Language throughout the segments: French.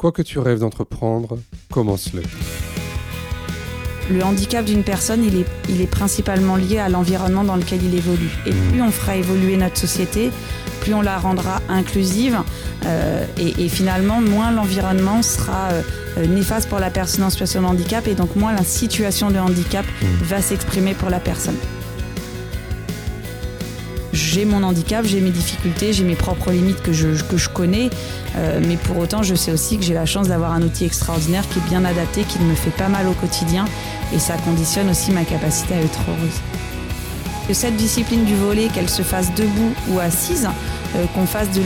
Quoi que tu rêves d'entreprendre, commence-le. Le handicap d'une personne, il est, il est principalement lié à l'environnement dans lequel il évolue. Et Mmh. plus on fera évoluer notre société, plus on la rendra inclusive. euh, et, et finalement, moins l'environnement sera euh, néfaste pour la personne en situation de handicap. Et donc, moins la situation de handicap Mmh. va s'exprimer pour la personne. J'ai mon handicap, j'ai mes difficultés, j'ai mes propres limites que je, que je connais, euh, mais pour autant je sais aussi que j'ai la chance d'avoir un outil extraordinaire qui est bien adapté, qui ne me fait pas mal au quotidien et ça conditionne aussi ma capacité à être heureuse. Que cette discipline du volet, qu'elle se fasse debout ou assise, euh, qu'on fasse de,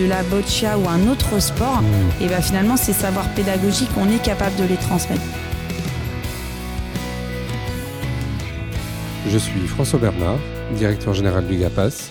de- la boccia ou un autre sport, et ben finalement ces savoirs pédagogiques, on est capable de les transmettre. Je suis François Bernard, directeur général du GAPAS,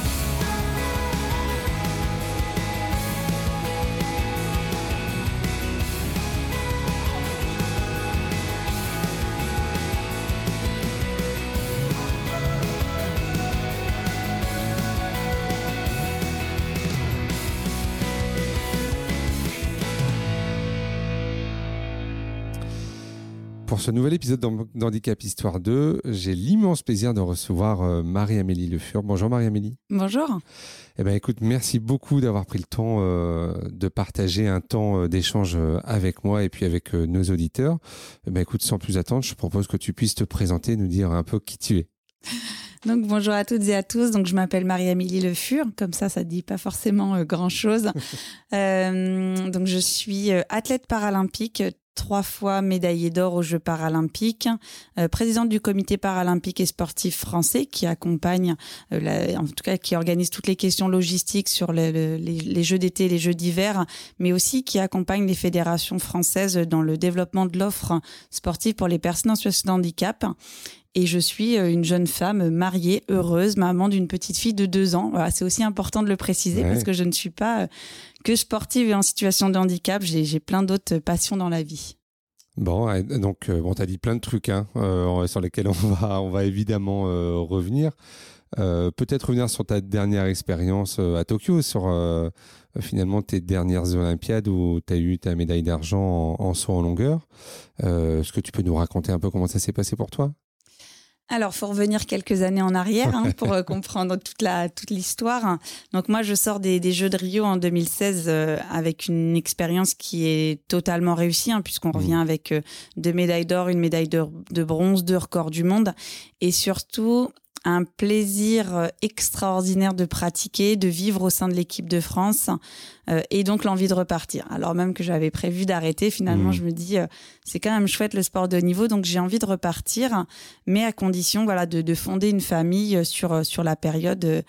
Ce nouvel épisode d'Hand- d'Handicap Histoire 2, j'ai l'immense plaisir de recevoir euh, Marie-Amélie Le Fur. Bonjour Marie-Amélie. Bonjour. Eh ben, écoute, merci beaucoup d'avoir pris le temps euh, de partager un temps euh, d'échange avec moi et puis avec euh, nos auditeurs. Eh ben, écoute, sans plus attendre, je propose que tu puisses te présenter, nous dire un peu qui tu es. Donc bonjour à toutes et à tous. Donc je m'appelle Marie-Amélie Le Fur. Comme ça, ça ne dit pas forcément euh, grand-chose. Euh, donc je suis athlète paralympique, trois fois médaillée d'or aux Jeux paralympiques, euh, présidente du comité paralympique et sportif français qui accompagne, euh, la- en tout cas qui organise toutes les questions logistiques sur le- le- les, les Jeux d'été, les Jeux d'hiver, mais aussi qui accompagne les fédérations françaises dans le développement de l'offre sportive pour les personnes en situation de handicap. Et je suis euh, une jeune femme mariée, heureuse, maman d'une petite fille de deux ans. Voilà, c'est aussi important de le préciser Ouais. parce que je ne suis pas que sportive et en situation de handicap. J'ai plein d'autres passions dans la vie. Bon, donc, euh, bon, tu as dit plein de trucs hein, euh, sur lesquels on va, on va évidemment euh, revenir. Peut-être revenir sur ta dernière expérience à Tokyo, sur finalement tes dernières Olympiades où tu as eu ta médaille d'argent en, saut en longueur. Est-ce que tu peux nous raconter un peu comment ça s'est passé pour toi? Alors, faut revenir quelques années en arrière hein, pour euh, comprendre toute la toute l'histoire. Donc moi, je sors des, des Jeux de Rio en 2016 euh, avec une expérience qui est totalement réussie, hein, puisqu'on revient avec euh, deux médailles d'or, une médaille de, de bronze, deux records du monde, et surtout un plaisir extraordinaire de pratiquer, de vivre au sein de l'équipe de France, euh, et donc l'envie de repartir. Alors même que j'avais prévu d'arrêter, finalement, Mhm. je me dis, euh, c'est quand même chouette le sport de haut niveau, donc j'ai envie de repartir mais à condition voilà de, de fonder une famille euh, sur sur la période euh,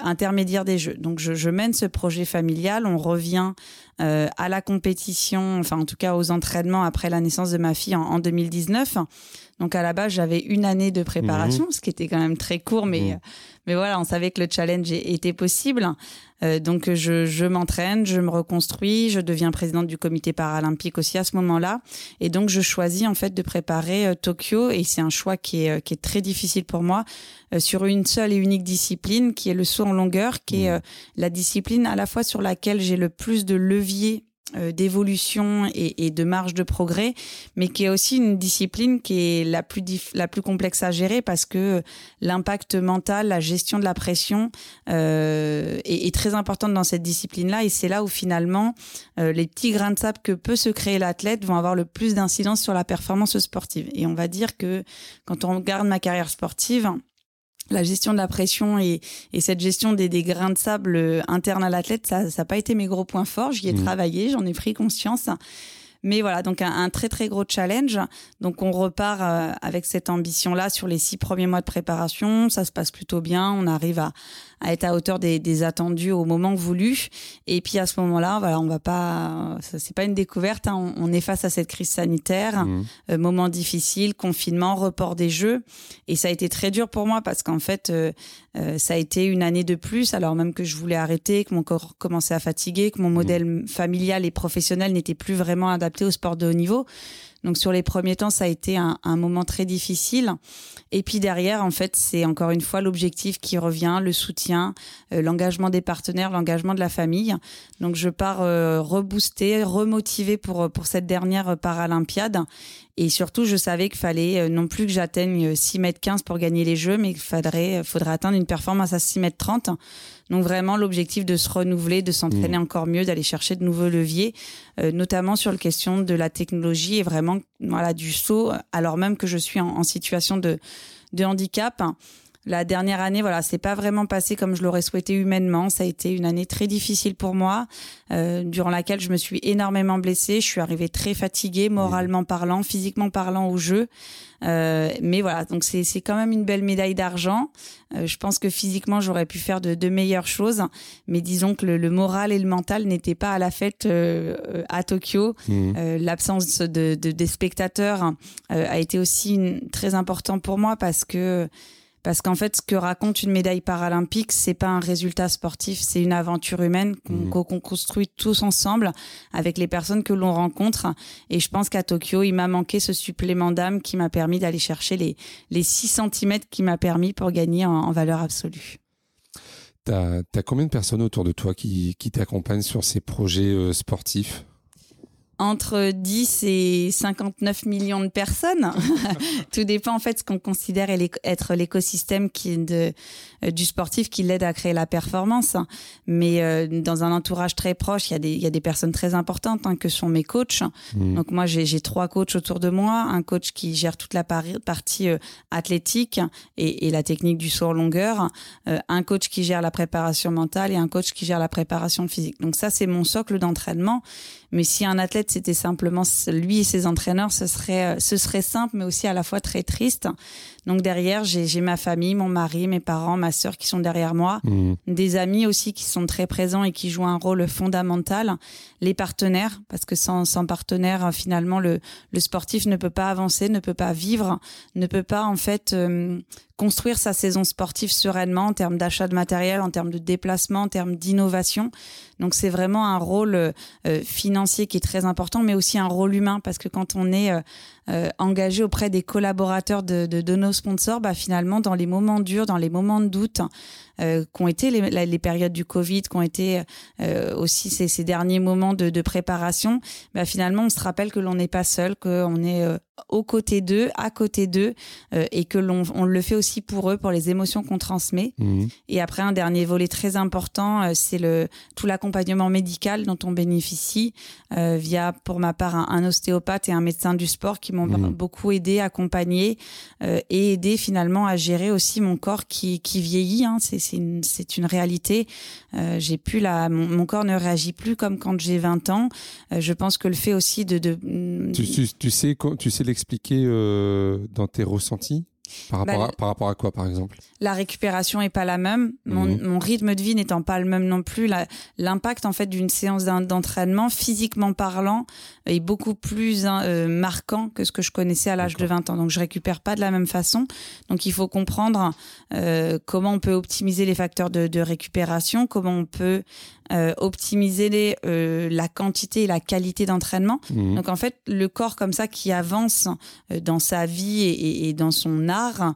intermédiaire des Jeux. Donc je, je mène ce projet familial, on revient euh, à la compétition, enfin en tout cas aux entraînements après la naissance de ma fille en, en 2019. Donc à la base j'avais une année de préparation, ce qui était quand même très court, mais Mhm. Mais voilà on savait que le challenge était possible. Euh, donc je, je m'entraîne, je me reconstruis, je deviens présidente du comité paralympique aussi à ce moment-là. Et donc, je choisis en fait de préparer euh, Tokyo et c'est un choix qui est, euh, qui est très difficile pour moi euh, sur une seule et unique discipline qui est le saut en longueur, qui est Mhm. euh, la discipline à la fois sur laquelle j'ai le plus de levier d'évolution et, de marge de progrès, mais qui est aussi une discipline qui est la plus la plus complexe à gérer parce que l'impact mental, la gestion de la pression euh, est, est très importante dans cette discipline-là et c'est là où finalement euh, les petits grains de sable que peut se créer l'athlète vont avoir le plus d'incidence sur la performance sportive. Et on va dire que quand on regarde ma carrière sportive, la gestion de la pression et, et cette gestion des, des grains de sable euh, internes à l'athlète, ça n'a pas été mes gros points forts. J'y ai Mhm. travaillé, j'en ai pris conscience. Mais voilà, donc un, un très très gros challenge. Donc on repart euh, avec cette ambition-là sur les six premiers mois de préparation. Ça se passe plutôt bien. On arrive à, à être à hauteur des, des attendus au moment voulu. Et puis à ce moment-là, voilà, on va pas, c'est pas une découverte. hein. On, on est face à cette crise sanitaire, Mhm. euh, moment difficile, confinement, report des jeux. Et ça a été très dur pour moi parce qu'en fait, euh, euh, ça a été une année de plus, alors même que je voulais arrêter, que mon corps commençait à fatiguer, que mon modèle familial et professionnel n'était plus vraiment adapté au sport de haut niveau. Donc sur les premiers temps, ça a été un, moment très difficile. Et puis derrière, en fait, c'est encore une fois l'objectif qui revient, le soutien, euh, l'engagement des partenaires, l'engagement de la famille. Donc je pars euh, reboostée, remotivée pour, pour cette dernière Paralympiade. Et surtout, je savais qu'il fallait euh, non plus que j'atteigne 6 mètres 15 pour gagner les Jeux, mais qu'il faudrait, faudrait atteindre une performance à 6 mètres 30. Donc vraiment l'objectif de se renouveler, de s'entraîner mmh. encore mieux, d'aller chercher de nouveaux leviers, euh, notamment sur la question de la technologie et vraiment voilà du saut, alors même que je suis en, situation de, de handicap. La dernière année, voilà, c'est pas vraiment passé comme je l'aurais souhaité humainement. Ça a été une année très difficile pour moi, euh, durant laquelle je me suis énormément blessée. Je suis arrivée très fatiguée, moralement parlant, physiquement parlant au jeu. Euh, mais voilà, donc c'est c'est quand même une belle médaille d'argent. Euh, je pense que physiquement j'aurais pu faire de, de, meilleures choses, mais disons que le, le moral et le mental n'étaient pas à la fête euh, à Tokyo. Mmh. Euh, l'absence de, de, des spectateurs a été aussi une, très important pour moi parce que parce qu'en fait, ce que raconte une médaille paralympique, c'est pas un résultat sportif, c'est une aventure humaine qu'on mmh. construit tous ensemble avec les personnes que l'on rencontre. Et je pense qu'à Tokyo, il m'a manqué ce supplément d'âme qui m'a permis d'aller chercher les, les 6 cm qui m'a permis pour gagner en, valeur absolue. Tu as, combien de personnes autour de toi qui, qui t'accompagnent sur ces projets euh, sportifs? Entre 10 et 59 millions de personnes. Tout dépend en fait de ce qu'on considère être l'écosystème qui de euh, du sportif qui l'aide à créer la performance. Mais euh, dans un entourage très proche, il y a des il y a des personnes très importantes hein, que sont mes coachs. Mmh. Donc moi j'ai trois coachs autour de moi, un coach qui gère toute la partie euh, athlétique et, et, la technique du saut en longueur, un coach qui gère la préparation mentale et un coach qui gère la préparation physique. Donc ça c'est mon socle d'entraînement. Mais si un athlète c'était simplement lui et ses entraîneurs, ce serait ce serait simple mais aussi à la fois très triste. Donc derrière, j'ai ma famille, mon mari, mes parents, ma sœur qui sont derrière moi, mmh. des amis aussi qui sont très présents et qui jouent un rôle fondamental, les partenaires, parce que sans, sans partenaire, finalement, le, le sportif ne peut pas avancer, ne peut pas vivre, ne peut pas en fait euh, construire sa saison sportive sereinement en termes d'achat de matériel, en termes de déplacement, en termes d'innovation. Donc c'est vraiment un rôle euh, financier qui est très important, mais aussi un rôle humain parce que quand on est euh, euh, engagé auprès des collaborateurs de, de, de, nos sponsors, bah, finalement dans les moments durs, dans les moments de doute, euh, qu'ont été les, les, périodes du Covid, qu'ont été euh, aussi ces, ces, derniers moments de, de préparation, bah, finalement on se rappelle que l'on n'est pas seul, qu'on est euh, aux côtés d'eux, à côté d'eux, euh, et que l'on on le fait aussi pour eux, pour les émotions qu'on transmet. Mmh. Et après, un dernier volet très important, euh, c'est le tout l'accompagnement médical dont on bénéficie euh, via, pour ma part, un, un, ostéopathe et un médecin du sport qui m'ont mmh. beaucoup aidé, accompagné et aidé finalement à gérer aussi mon corps qui, qui vieillit. Hein. C'est une, une réalité. j'ai plus la, mon, mon, corps ne réagit plus comme quand j'ai 20 ans. je pense que le fait aussi de, de tu, tu, tu sais, tu sais l'expliquer euh, dans tes ressentis par rapport, bah, à, par rapport à quoi, par exemple? La récupération est pas la même. Mon, mhm. mon rythme de vie n'étant pas le même non plus, l'impact en fait d'une séance d'entraînement, physiquement parlant, est beaucoup plus hein, euh, marquant que ce que je connaissais à l'âge de 20 ans. Donc je récupère pas de la même façon. Donc il faut comprendre euh, comment on peut optimiser les facteurs de, de récupération, comment on peut euh, optimiser les, euh, la quantité et la qualité d'entraînement. Mhm. Donc en fait, le corps comme ça qui avance euh, dans sa vie et, et, dans son art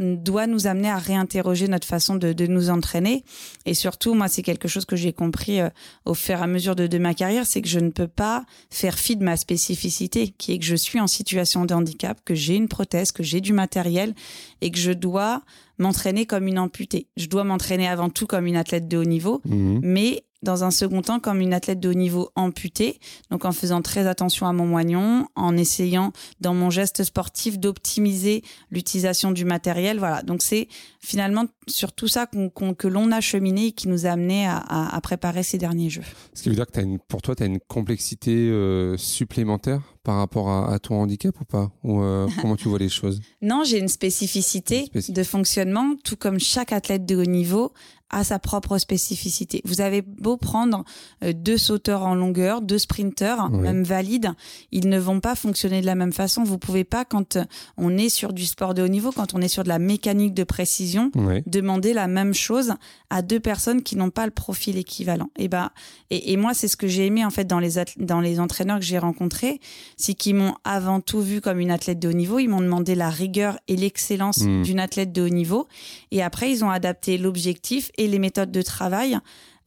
doit nous amener à réinterroger notre façon de, de nous entraîner. Et surtout, moi, c'est quelque chose que j'ai compris au fur et à mesure de, de ma carrière, c'est que je ne peux pas faire fi de ma spécificité, qui est que je suis en situation de handicap, que j'ai une prothèse, que j'ai du matériel et que je dois m'entraîner comme une amputée. Je dois m'entraîner avant tout comme une athlète de haut niveau, mmh. mais dans un second temps comme une athlète de haut niveau amputée, donc en faisant très attention à mon moignon, en essayant dans mon geste sportif d'optimiser l'utilisation du matériel. Voilà, donc c'est finalement sur tout ça que l'on a cheminé et qui nous a amené à, à, préparer ces derniers jeux. Ce qui veut dire que as une, pour toi, tu as une complexité euh, supplémentaire par rapport à, à, ton handicap ou pas? Ou euh, comment tu vois les choses? Non, j'ai une spécificité de fonctionnement, tout comme chaque athlète de haut niveau a sa propre spécificité. Vous avez beau prendre euh, deux sauteurs en longueur, deux sprinteurs, même valides, ils ne vont pas fonctionner de la même façon. Vous pouvez pas, quand on est sur du sport de haut niveau, quand on est sur de la mécanique de précision, demander la même chose à deux personnes qui n'ont pas le profil équivalent. Et ben, et, moi, c'est ce que j'ai aimé en fait dans les dans les entraîneurs que j'ai rencontrés, c'est qu'ils m'ont avant tout vu comme une athlète de haut niveau. Ils m'ont demandé la rigueur et l'excellence hmm. d'une athlète de haut niveau, et après ils ont adapté l'objectif et les méthodes de travail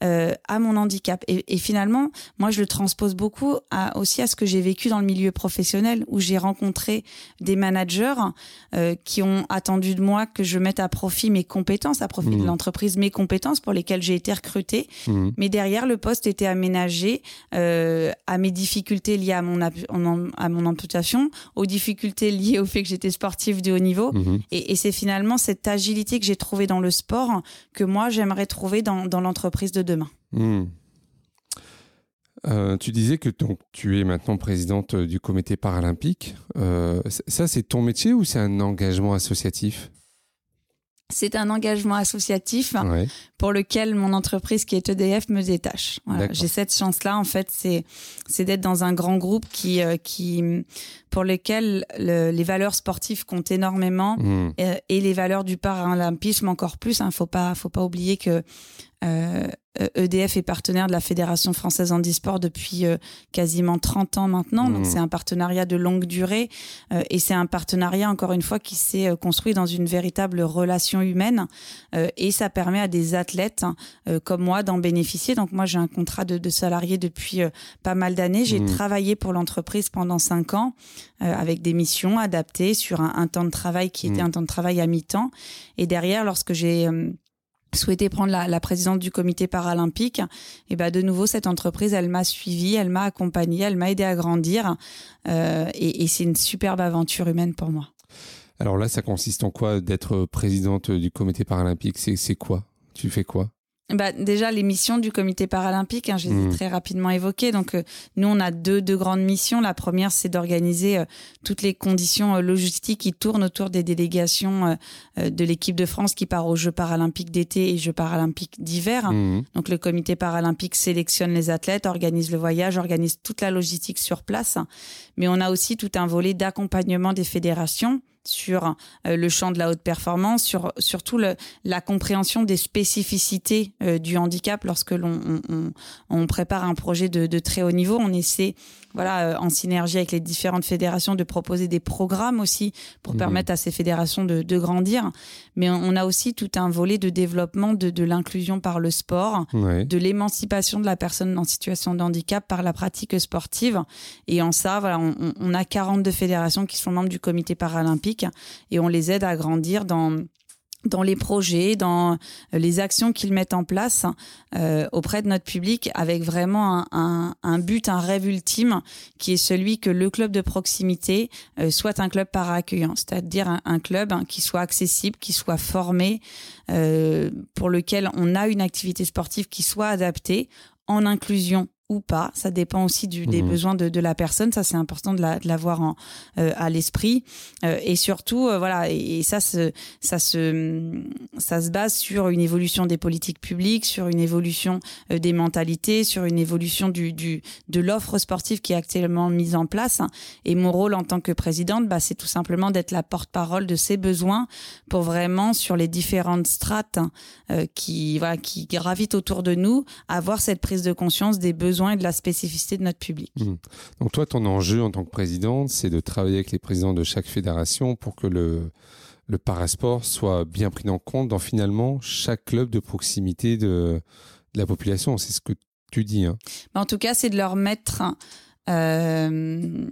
euh, à mon handicap. Et, finalement, moi, je le transpose beaucoup aussi à ce que j'ai vécu dans le milieu professionnel, où j'ai rencontré des managers euh, qui ont attendu de moi que je mette à profit mes compétences, à profit de mmh. l'entreprise mes compétences pour lesquelles j'ai été recrutée. Mmh. Mais derrière, le poste était aménagé euh, à mes difficultés liées à mon, à mon amputation, aux difficultés liées au fait que j'étais sportive de haut niveau. Mmh. Et, c'est finalement cette agilité que j'ai trouvée dans le sport que moi, j'aimerais trouver dans, dans l'entreprise de demain. Hmm. Euh, tu disais que tu es maintenant présidente du comité paralympique. Euh, ça, c'est ton métier ou c'est un engagement associatif? C'est un engagement associatif pour lequel mon entreprise qui est EDF me détache. J'ai cette chance-là en fait, c'est c'est d'être dans un grand groupe qui euh, qui pour lequel les valeurs sportives comptent énormément hmm. et, les valeurs du paralympisme encore plus. Hein. Faut pas faut pas oublier que EDF euh, e est partenaire de la Fédération française handisport depuis euh, quasiment 30 ans maintenant. Donc mmh. c'est un partenariat de longue durée euh, et c'est un partenariat encore une fois qui s'est construit dans une véritable relation humaine et ça permet à des athlètes comme moi d'en bénéficier. Donc moi j'ai un contrat de, de salarié depuis pas mal d'années. J'ai mmh. travaillé pour l'entreprise pendant 5 ans avec des missions adaptées sur un, temps de travail qui était mmh. un temps de travail à mi-temps. Et derrière, lorsque j'ai souhaité prendre la, la, présidence du comité paralympique, et ben de nouveau cette entreprise, elle m'a suivi, elle m'a accompagné, elle m'a aidé à grandir, euh, et, et c'est une superbe aventure humaine pour moi. Alors là, ça consiste en quoi d'être présidente du comité paralympique? C'est quoi? Tu fais quoi? Bah, déjà les missions du comité paralympique, hein, je les ai mmh. très rapidement évoquées. Donc euh, nous on a deux, deux grandes missions. La première c'est d'organiser euh, toutes les conditions euh, logistiques qui tournent autour des délégations de l'équipe de France qui part aux Jeux paralympiques d'été et Jeux paralympiques d'hiver. Mmh. Donc le comité paralympique sélectionne les athlètes, organise le voyage, organise toute la logistique sur place. Mais on a aussi tout un volet d'accompagnement des fédérations sur euh, le champ de la haute performance, sur surtout le, la compréhension des spécificités euh, du handicap lorsque l'on on, on, prépare un projet de, de, très haut niveau. On essaie, voilà, euh, en synergie avec les différentes fédérations, de proposer des programmes aussi pour mmh. permettre à ces fédérations de, de, grandir. Mais on a aussi tout un volet de développement de, de l'inclusion par le sport, de l'émancipation de la personne en situation de handicap par la pratique sportive. Et en ça, voilà, on, on a 42 fédérations qui sont membres du comité paralympique et on les aide à grandir dans dans les projets, dans les actions qu'ils mettent en place euh, auprès de notre public, avec vraiment un, but, un rêve ultime, qui est celui que le club de proximité euh, soit un club para accueillant, c'est-à-dire un, club hein, qui soit accessible, qui soit formé, euh, pour lequel on a une activité sportive qui soit adaptée en inclusion ou pas. Ça dépend aussi du, des mmh. besoins de, de, la personne. Ça, c'est important de l'avoir la, euh, à l'esprit. Euh, et surtout, euh, voilà, et, ça, se, ça, se, ça se base sur une évolution des politiques publiques, sur une évolution euh, des mentalités, sur une évolution du, du, de l'offre sportive qui est actuellement mise en place. Et mon rôle en tant que présidente, bah, c'est tout simplement d'être la porte-parole de ces besoins pour vraiment, sur les différentes strates qui, voilà, qui gravitent autour de nous, avoir cette prise de conscience des besoins et de la spécificité de notre public. Mmh. Donc toi, ton enjeu en tant que présidente, c'est de travailler avec les présidents de chaque fédération pour que le, le parasport soit bien pris en compte dans finalement chaque club de proximité de, de la population. C'est ce que tu dis. Hein. En tout cas, c'est de leur mettre... Euh,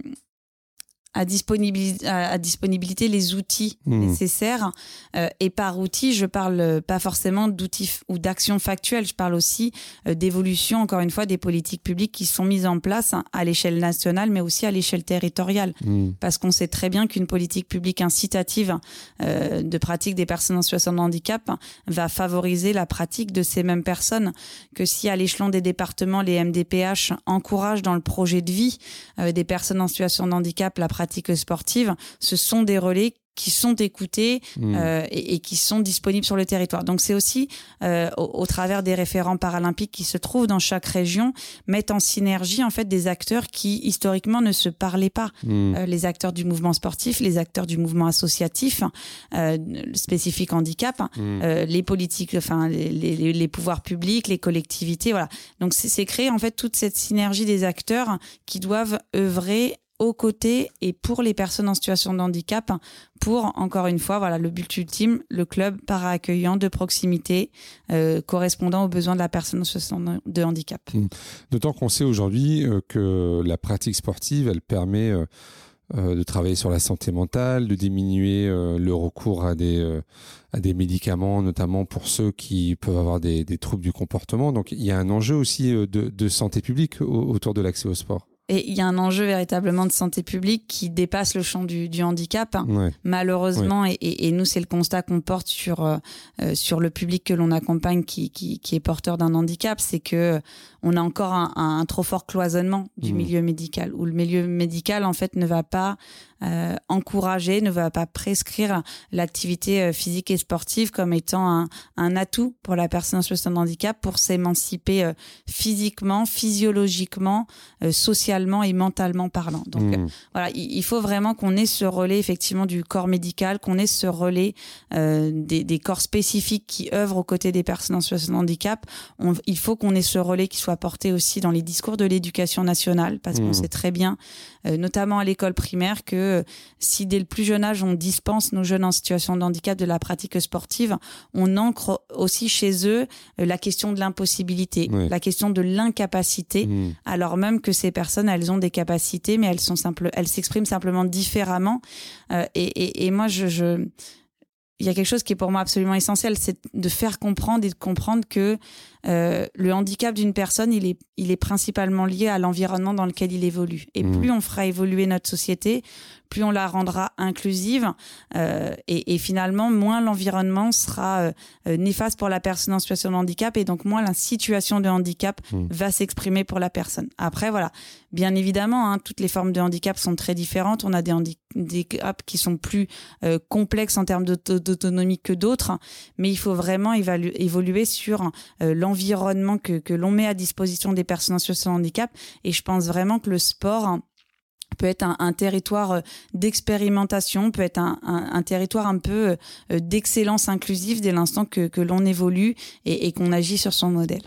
à, disponibilité, à disponibilité les outils mmh. nécessaires. Euh, et par outils, je parle pas forcément d'outils ou d'actions factuelles, je parle aussi euh, d'évolution, encore une fois, des politiques publiques qui sont mises en place à l'échelle nationale, mais aussi à l'échelle territoriale. Mmh. Parce qu'on sait très bien qu'une politique publique incitative euh, de pratique des personnes en situation de handicap va favoriser la pratique de ces mêmes personnes, que si à l'échelon des départements, les MDPH encouragent dans le projet de vie des personnes en situation de handicap la pratique sportive, ce sont des relais qui sont écoutés Mmh. euh, et, et qui sont disponibles sur le territoire. Donc c'est aussi euh, au, au travers des référents paralympiques qui se trouvent dans chaque région, mettre en synergie en fait des acteurs qui historiquement ne se parlaient pas. Mmh. Euh, les acteurs du mouvement sportif, les acteurs du mouvement associatif, spécifique handicap, Mmh. les politiques, enfin les, les- les pouvoirs publics, les collectivités, voilà. Donc c'est c'est créer en fait toute cette synergie des acteurs qui doivent œuvrer aux côtés et pour les personnes en situation de handicap pour encore une fois voilà le but ultime le club para-accueillant de proximité euh, correspondant aux besoins de la personne en situation de handicap. D'autant qu'on sait aujourd'hui euh, que la pratique sportive, elle permet euh, de travailler sur la santé mentale, de diminuer le recours à des, à des médicaments, notamment pour ceux qui peuvent avoir des, des troubles du comportement. Donc il y a un enjeu aussi de, santé publique au- autour de l'accès au sport. Et il y a un enjeu véritablement de santé publique qui dépasse le champ du, du handicap. Ouais. malheureusement, et, et- et nous, c'est le constat qu'on porte sur, euh, euh, sur le public que l'on accompagne qui, qui, qui est porteur d'un handicap, c'est que euh, on a encore un, un trop fort cloisonnement du Mhm. milieu médical, où le milieu médical, en fait, ne va pas euh, encourager, ne va pas prescrire l'activité euh, physique et sportive comme étant un, un atout pour la personne en situation de handicap pour s'émanciper euh, physiquement, physiologiquement, euh, socialement et mentalement parlant. Donc, Mmh. voilà, il il faut vraiment qu'on ait ce relais effectivement du corps médical, qu'on ait ce relais euh, des, des corps spécifiques qui œuvrent aux côtés des personnes en situation de handicap. On- il faut qu'on ait ce relais qui soit porté aussi dans les discours de l'éducation nationale, parce qu'on Mmh. sait très bien, euh, notamment à l'école primaire, que si dès le plus jeune âge on dispense nos jeunes en situation de handicap de la pratique sportive, on ancre aussi chez eux euh, la question de l'impossibilité, Ouais. la question de l'incapacité Mmh. alors même que ces personnes, elles ont des capacités, mais elles sont simple, elles s'expriment simplement différemment. Euh, et, et, et moi, je, je, il y a quelque chose qui est pour moi absolument essentiel, c'est de faire comprendre et de comprendre que le handicap d'une personne, il est, il est principalement lié à l'environnement dans lequel il évolue. Et Mhm. plus on fera évoluer notre société, plus on la rendra inclusive, euh, et, et finalement, moins l'environnement sera euh, euh, néfaste pour la personne en situation de handicap, et donc moins la situation de handicap Mhm. va s'exprimer pour la personne. Après, voilà, bien évidemment, hein, toutes les formes de handicap sont très différentes. On a des handicaps qui sont plus euh, complexes en termes d'auto- d'autonomie que d'autres, mais il faut vraiment évalu- évoluer sur euh, l'environnement que, que l'on met à disposition des personnes en situation de handicap. Et je pense vraiment que le sport peut être un, territoire euh, d'expérimentation, peut être un, un- territoire un peu euh, d'excellence inclusive dès l'instant que, que l'on évolue et, et qu'on agit sur son modèle.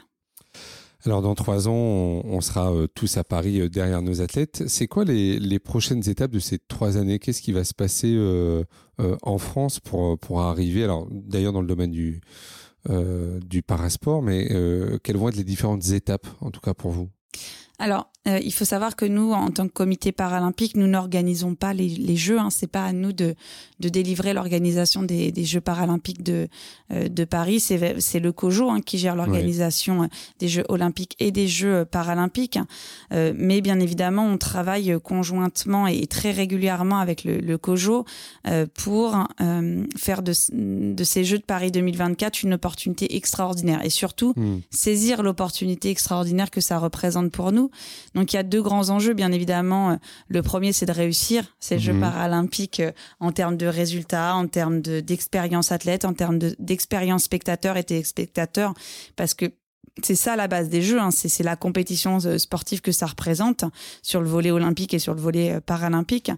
Alors dans trois ans, on, sera euh, tous à Paris euh, derrière nos athlètes. C'est quoi les, les prochaines étapes de ces trois années? Qu'est-ce qui va se passer euh, euh, en France pour, pour arriver? Alors d'ailleurs dans le domaine du, euh, du parasport, mais euh, quelles vont être les différentes étapes, en tout cas pour vous? Alors, euh, il faut savoir que nous, en tant que comité paralympique, nous n'organisons pas les, les Jeux. Hein. C'est pas à nous de, de délivrer l'organisation des, des Jeux paralympiques de, euh, de Paris. C'est le COJO hein, qui gère l'organisation euh, des Jeux olympiques et des Jeux paralympiques. Euh, mais bien évidemment, on travaille conjointement et très régulièrement avec le, le COJO pour faire de, de ces Jeux de Paris 2024 une opportunité extraordinaire. Et surtout, Hmm. saisir l'opportunité extraordinaire que ça représente pour nous. Donc il y a deux grands enjeux, bien évidemment. Le premier, c'est de réussir ces Jeux Mhm. paralympiques euh, en termes de résultats, en termes de- d'expérience athlète, en termes de- d'expérience spectateur et téléspectateur, parce que c'est ça la base des Jeux, hein. c'est la compétition euh, sportive que ça représente sur le volet olympique et sur le volet euh, paralympique.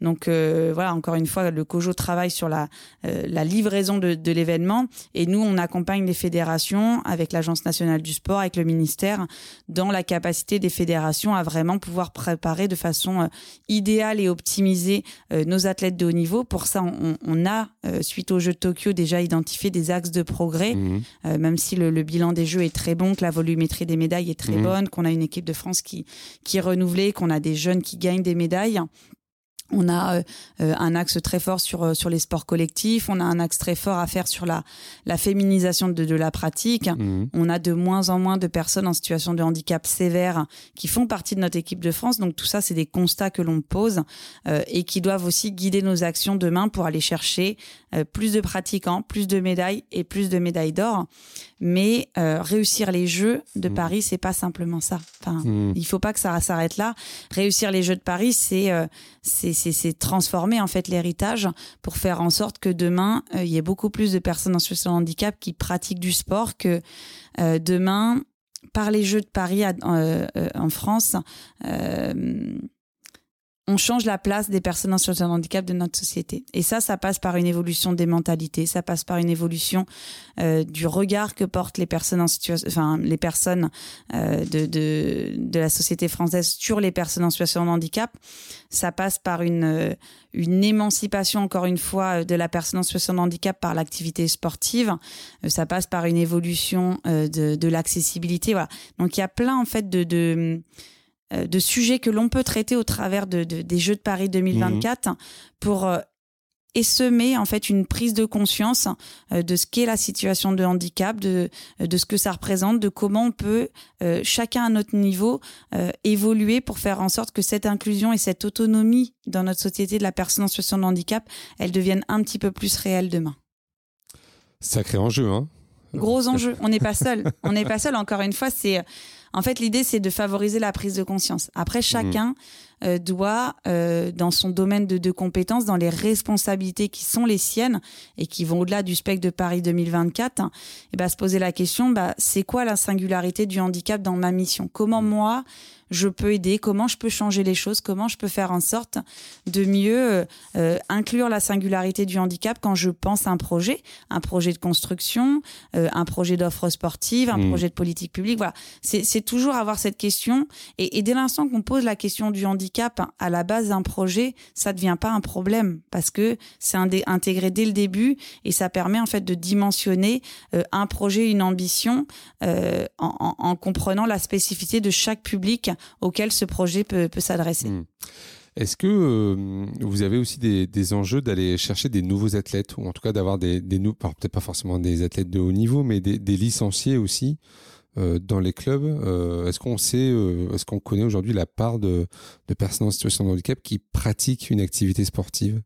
Donc euh, voilà, encore une fois, le COJO travaille sur la, euh, la livraison de, de l'événement et nous, on accompagne les fédérations avec l'Agence nationale du sport, avec le ministère, dans la capacité des fédérations à vraiment pouvoir préparer de façon euh, idéale et optimiser euh, nos athlètes de haut niveau. Pour ça, on, on a, suite aux Jeux de Tokyo, déjà identifié des axes de progrès, euh, même si le, le bilan des Jeux est très bon, que la volumétrie des médailles est très Mhm. bonne, qu'on a une équipe de France qui, qui est renouvelée, qu'on a des jeunes qui gagnent des médailles. On a euh, euh, un axe très fort sur, euh, sur les sports collectifs, on a un axe très fort à faire sur la, la féminisation de, de la pratique. Mhm. On a de moins en moins de personnes en situation de handicap sévère qui font partie de notre équipe de France. Donc tout ça, c'est des constats que l'on pose euh, et qui doivent aussi guider nos actions demain pour aller chercher euh, plus de pratiquants, plus de médailles et plus de médailles d'or. Mais réussir les Jeux de Mhm. Paris, c'est pas simplement ça. Enfin, Mhm. il faut pas que ça s'arrête là. Réussir les Jeux de Paris, c'est c'est c'est transformer en fait l'héritage pour faire en sorte que demain il y ait beaucoup plus de personnes en situation de handicap qui pratiquent du sport que demain par les Jeux de Paris en France on change la place des personnes en situation de handicap de notre société. Et ça, ça passe par une évolution des mentalités, ça passe par une évolution euh, du regard que portent les personnes en situation, enfin les personnes euh, de, de, de la société française sur les personnes en situation de handicap. Ça passe par une euh, une émancipation encore une fois de la personne en situation de handicap par l'activité sportive. Ça passe par une évolution de, de l'accessibilité. Voilà. Donc il y a plein en fait de, de euh, de sujets que l'on peut traiter au travers de, des Jeux de Paris 2024 mhm. pour euh, essaimer en fait une prise de conscience euh, de ce qu'est la situation de handicap, de, de ce que ça représente, de comment on peut chacun à notre niveau évoluer pour faire en sorte que cette inclusion et cette autonomie dans notre société de la personne en situation de handicap, elle devienne un petit peu plus réelle demain. Sacré enjeu, hein Gros enjeu. On n'est pas seul. On n'est pas seul. Encore une fois, c'est en fait, l'idée, c'est de favoriser la prise de conscience. Après, chacun euh, doit, euh, dans son domaine de, compétences, dans les responsabilités qui sont les siennes et qui vont au-delà du spectre de Paris 2024, et eh ben, se poser la question, bah, c'est quoi la singularité du handicap dans ma mission? Comment mm. moi, je peux aider, comment je peux changer les choses, comment je peux faire en sorte de mieux euh, euh, inclure la singularité du handicap quand je pense à un projet, un projet de construction, euh, un projet d'offre sportive, un mmh. projet de politique publique. Voilà, c'est toujours avoir cette question. Et, dès l'instant qu'on pose la question du handicap à la base d'un projet, ça devient pas un problème parce que c'est intégré dès le début et ça permet en fait de dimensionner un projet, une ambition en, en comprenant la spécificité de chaque public auquel ce projet peut, s'adresser. Hmm. Est-ce que euh, vous avez aussi des, enjeux d'aller chercher des nouveaux athlètes, ou en tout cas d'avoir des, des peut-être pas forcément des athlètes de haut niveau, mais des, licenciés aussi euh, dans les clubs euh, Est-ce qu'on sait, est-ce qu'on connaît aujourd'hui la part de personnes en situation de handicap qui pratiquent une activité sportive?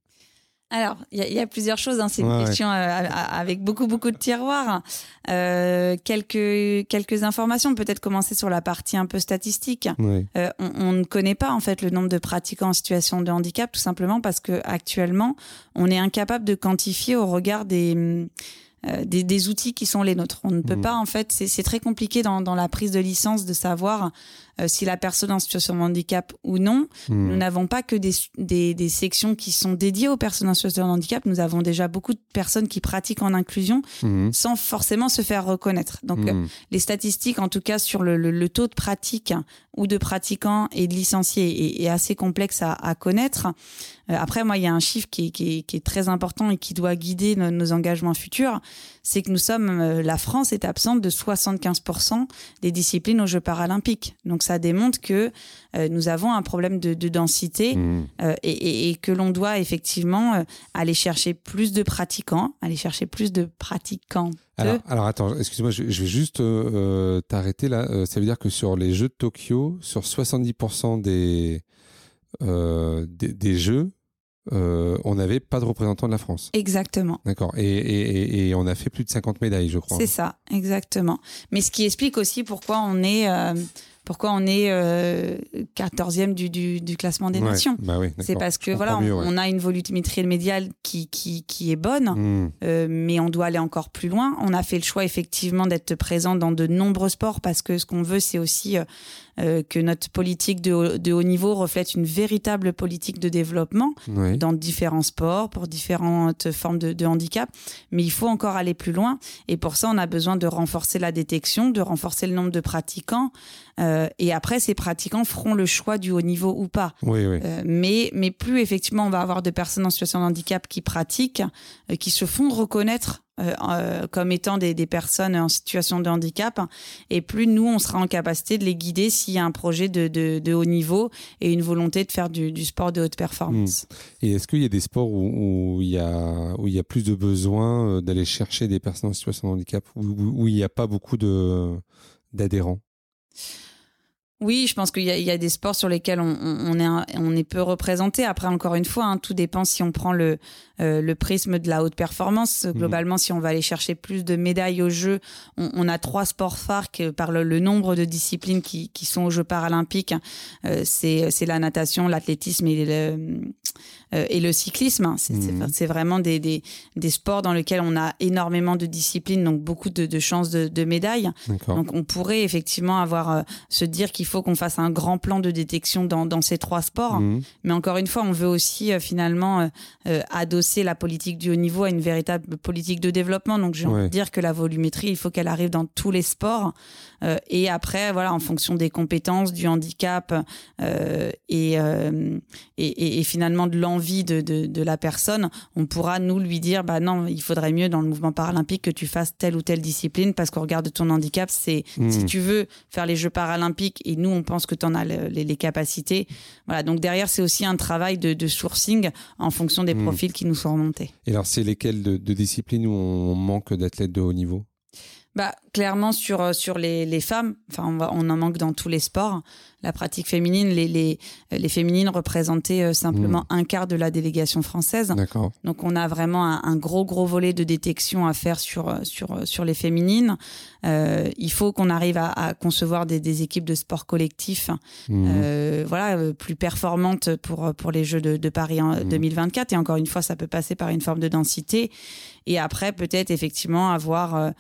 Alors, il y, a plusieurs choses. Hein. C'est une question euh, avec beaucoup, beaucoup de tiroirs. Euh, quelques, quelques informations. Peut-être commencer sur la partie un peu statistique. Euh, on, ne connaît pas en fait le nombre de pratiquants en situation de handicap, tout simplement parce que actuellement, on est incapable de quantifier au regard des euh, des, outils qui sont les nôtres. On ne peut mmh. pas, en fait, c'est très compliqué dans, dans, la prise de licence de savoir euh, si la personne en situation de handicap ou non. Mmh. Nous n'avons pas que des, des, des, sections qui sont dédiées aux personnes en situation de handicap. Nous avons déjà beaucoup de personnes qui pratiquent en inclusion mmh. sans forcément se faire reconnaître. Donc, euh, les statistiques, en tout cas, sur le, le, taux de pratique ou de pratiquants et de licenciés est, est assez complexe à, à connaître. après, moi, il y a un chiffre qui, qui, qui, est très important et qui doit guider nos, nos engagements futurs c'est que nous sommes, euh, la France est absente de 75% des disciplines aux Jeux paralympiques. Donc ça démontre que euh, nous avons un problème de, densité mmh. euh, et, que l'on doit effectivement aller chercher plus de pratiquants, aller chercher plus de pratiquants. Alors, attends, excuse-moi, je, vais juste t'arrêter là. ça veut dire que sur les Jeux de Tokyo, sur 70% des, des Jeux, euh, on n'avait pas de représentant de la France. Exactement. D'accord. Et, on a fait plus de 50 médailles, je crois. C'est ça, exactement. Mais ce qui explique aussi pourquoi on est, euh, pourquoi on est 14e euh, du, classement des nations. Bah c'est parce que voilà, on, a une volumétrie médiale qui, qui, est bonne, hmm. mais on doit aller encore plus loin. On a fait le choix effectivement d'être présent dans de nombreux sports parce que ce qu'on veut, c'est aussi euh, que notre politique de haut, niveau reflète une véritable politique de développement dans différents sports, pour différentes formes de, handicap. Mais il faut encore aller plus loin. Et pour ça, on a besoin de renforcer la détection, de renforcer le nombre de pratiquants. Euh, et après, ces pratiquants feront le choix du haut niveau ou pas. Euh, mais, mais plus effectivement, on va avoir de personnes en situation de handicap qui pratiquent, qui se font reconnaître euh, euh, comme étant des, personnes en situation de handicap. Et plus nous, on sera en capacité de les guider s'il y a un projet de, haut niveau et une volonté de faire du, sport de haute performance. Hmm. Et est-ce qu'il y a des sports où, il, y a, où il y a plus de besoin euh, d'aller chercher des personnes en situation de handicap, où, où il n'y a pas beaucoup d'adhérents? Oui, je pense qu'il y, a des sports sur lesquels on, est, on est peu représenté. Après, encore une fois, hein, tout dépend si on prend le, euh, le prisme de la haute performance. Mhm. Globalement, si on va aller chercher plus de médailles au jeu, on, a trois sports phares que, par le, nombre de disciplines qui, qui, sont aux Jeux paralympiques. Euh, c'est la natation, l'athlétisme et le, euh, et le cyclisme. C'est mhm. vraiment des, des, des, sports dans lesquels on a énormément de disciplines, donc beaucoup de, de chances de, de médailles. Donc on pourrait effectivement avoir se dire qu'il faut qu'on fasse un grand plan de détection dans, dans ces trois sports. Mhm. Mais encore une fois, on veut aussi finalement adosser la politique du haut niveau à une véritable politique de développement. Donc, j'ai envie de dire que la volumétrie, il faut qu'elle arrive dans tous les sports. Euh, et après, voilà, en fonction des compétences, du handicap euh, euh, et, et, finalement de l'envie de, de, la personne, on pourra nous lui dire, bah non, il faudrait mieux dans le mouvement paralympique que tu fasses telle ou telle discipline parce qu'au regard de ton handicap, c'est hmm. si tu veux faire les Jeux paralympiques et nous, on pense que tu en as les, les, capacités. Voilà, donc derrière, c'est aussi un travail de, de, sourcing en fonction des hmm. profils qui nous sont remontés. Et alors, c'est lesquels de, de disciplines où on manque d'athlètes de haut niveau? Bah, clairement sur, euh, sur les, les femmes, enfin on, on, en manque dans tous les sports. La pratique féminine, les, les, les féminines représentaient euh, simplement hmm. un quart de la délégation française. Donc on a vraiment un, gros gros volet de détection à faire sur, euh, sur, sur les féminines. Euh, il faut qu'on arrive à, à concevoir des, des, équipes de sport collectif hmm. euh, voilà, plus performantes pour, pour les Jeux de, de Paris en 2024. Hmm. Et encore une fois, ça peut passer par une forme de densité. Et après, peut-être effectivement avoir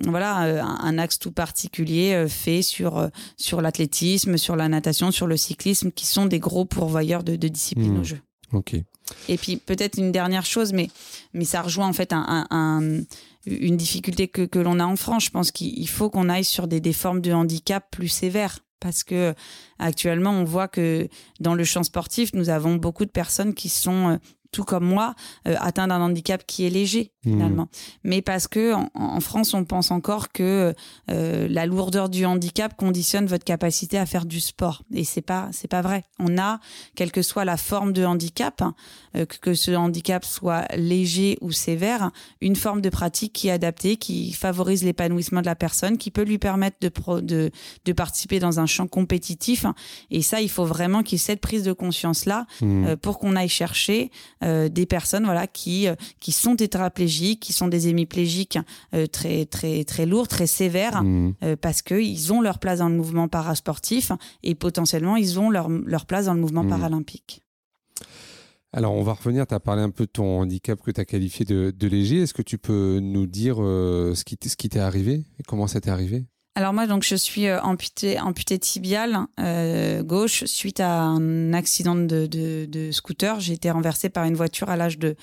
voilà euh, un, axe tout particulier euh, fait sur euh, sur l'athlétisme, sur la natation, sur le cyclisme, qui sont des gros pourvoyeurs de, disciplines au jeu. Ok. Et puis peut-être une dernière chose, mais mais ça rejoint en fait un, une difficulté que, que l'on a en France. Je pense qu'il faut qu'on aille sur des, des formes de handicap plus sévères parce que actuellement on voit que dans le champ sportif nous avons beaucoup de personnes qui sont tout comme moi, euh, atteint d'un handicap qui est léger mmh. finalement. Mais parce que en, France, on pense encore que euh, la lourdeur du handicap conditionne votre capacité à faire du sport, et c'est pas c'est pas vrai. On a, quelle que soit la forme de handicap, hein, euh, que, ce handicap soit léger ou sévère, une forme de pratique qui est adaptée, qui favorise l'épanouissement de la personne, qui peut lui permettre de, de, de participer dans un champ compétitif. Et ça, il faut vraiment qu'il y ait cette prise de conscience là mmh. pour qu'on aille chercher euh, des personnes voilà qui euh, qui sont tétraplégiques, qui sont des hémiplégiques euh, très très très lourds, très sévères, mmh. parce que ils ont leur place dans le mouvement parasportif et potentiellement ils ont leur, leur place dans le mouvement mmh. paralympique. Alors, on va revenir. Tu as parlé un peu de ton handicap que tu as qualifié de, de léger. Est-ce que tu peux nous dire ce qui t'est arrivé et comment ça t'est arrivé? Alors moi, donc je suis euh, amputée, amputée tibiale euh, gauche suite à un accident de, de, de scooter. J'ai été renversée par une voiture à l'âge de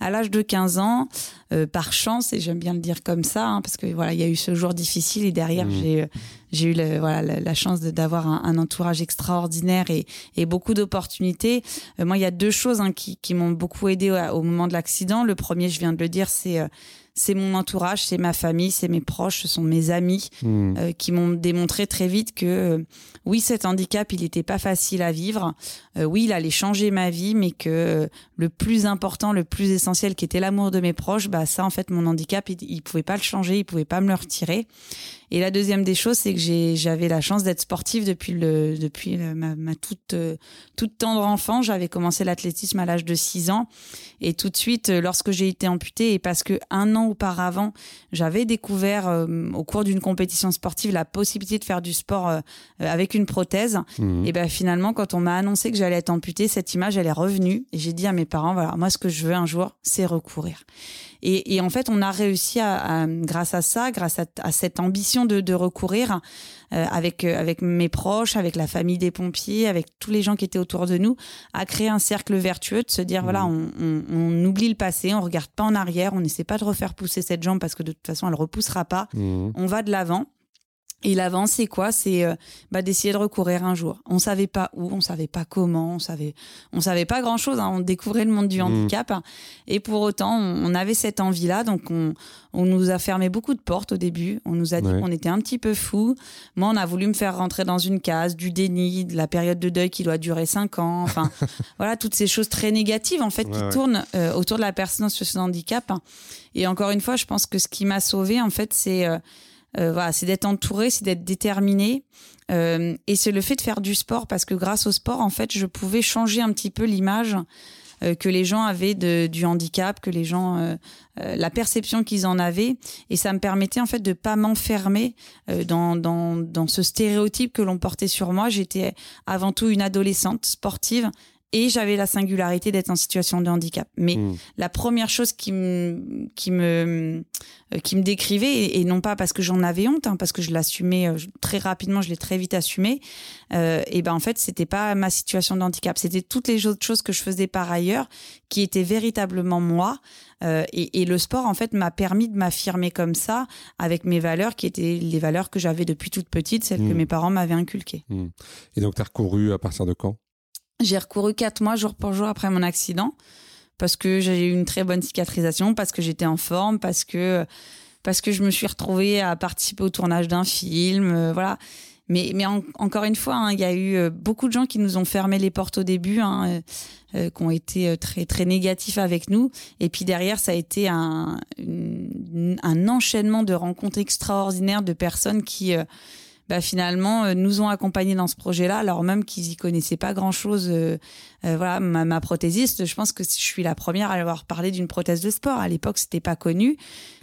à l'âge de 15 ans, euh, par chance, et j'aime bien le dire comme ça, hein, parce que voilà, il y a eu ce jour difficile et derrière, mmh. j'ai j'ai eu le, voilà, la, chance d'avoir un, un, entourage extraordinaire et, et beaucoup d'opportunités. moi, il y a deux choses hein, qui, qui m'ont beaucoup aidé au, au moment de l'accident. Le premier, je viens de le dire, c'est c'est mon entourage, c'est ma famille, c'est mes proches, ce sont mes amis hmm. euh, qui m'ont démontré très vite que euh, oui, cet handicap, il n'était pas facile à vivre. Euh, oui, il allait changer ma vie, mais que le plus important, le plus essentiel, qui était l'amour de mes proches, bah ça, en fait, mon handicap, il, il pouvait pas le changer, il pouvait pas me le retirer. Et la deuxième des choses, c'est que j'avais la chance d'être sportive depuis le depuis ma, ma, toute toute tendre enfant. J'avais commencé l'athlétisme à l'âge de 6 ans et tout de suite, lorsque j'ai été amputée, et parce que un an auparavant, j'avais découvert euh, au cours d'une compétition sportive la possibilité de faire du sport euh, avec une prothèse. Mmh. Et ben finalement, quand on m'a annoncé que j'allais être amputée, cette image elle est revenue et j'ai dit à mes parents voilà, moi ce que je veux un jour, c'est recourir. Et, et, en fait, on a réussi à, grâce à ça, grâce à, à cette ambition de, de recourir euh, avec euh, avec mes proches, avec la famille des pompiers, avec tous les gens qui étaient autour de nous, à créer un cercle vertueux, de se dire voilà, mmh. on, on, on, oublie le passé, on regarde pas en arrière, on n'essaie pas de refaire pousser cette jambe parce que de toute façon, elle repoussera pas. Mmh. On va de l'avant. Et l'avant, c'est quoi? C'est euh, bah, d'essayer de recourir un jour. On savait pas où, on savait pas comment, on savait, on savait pas grand chose. Hein. On découvrait le monde du mmh. handicap, et pour autant, on, avait cette envie-là. Donc, on, on, nous a fermé beaucoup de portes au début. On nous a dit qu'on était un petit peu fous. Moi, on a voulu me faire rentrer dans une case, du déni, de la période de deuil qui doit durer cinq ans. Enfin, voilà, toutes ces choses très négatives en fait qui tournent euh, autour de la personne sur ce handicap. Et encore une fois, je pense que ce qui m'a sauvé en fait, c'est euh, voilà, c'est d'être entouré, c'est d'être déterminé. et c'est le fait de faire du sport parce que grâce au sport, en fait, je pouvais changer un petit peu l'image euh, que les gens avaient de, du handicap, que les gens, euh, euh, la perception qu'ils en avaient, et ça me permettait en fait de pas m'enfermer dans, dans, dans ce stéréotype que l'on portait sur moi. J'étais avant tout une adolescente sportive et j'avais la singularité d'être en situation de handicap. Mais hmm. la première chose qui me qui me euh, qui me décrivait et, non pas parce que j'en avais honte, hein, parce que je l'assumais euh, très rapidement, je l'ai très vite assumé. Euh, et ben en fait, c'était pas ma situation de handicap, c'était toutes les autres choses que je faisais par ailleurs qui étaient véritablement moi. Euh, et, et, le sport en fait m'a permis de m'affirmer comme ça avec mes valeurs qui étaient les valeurs que j'avais depuis toute petite, celles que hmm. mes parents m'avaient inculquées. Hmm. Et donc tu as recouru à partir de quand? J'ai recouru quatre mois jour pour jour après mon accident parce que j'ai eu une très bonne cicatrisation, parce que j'étais en forme, parce que parce que je me suis retrouvée à participer au tournage d'un film, euh, voilà. Mais, mais encore une fois, hein, il y a eu euh, beaucoup de gens qui nous ont fermé les portes au début, hein, euh, qui ont été très très négatifs avec nous. Et puis derrière, ça a été un, un enchaînement de rencontres extraordinaires de personnes qui bah, finalement euh, nous ont accompagnés dans ce projet-là, alors même qu'ils y connaissaient pas grand-chose. Euh, voilà, ma, prothésiste, je pense que je suis la première à avoir parlé d'une prothèse de sport. À l'époque, c'était pas connu,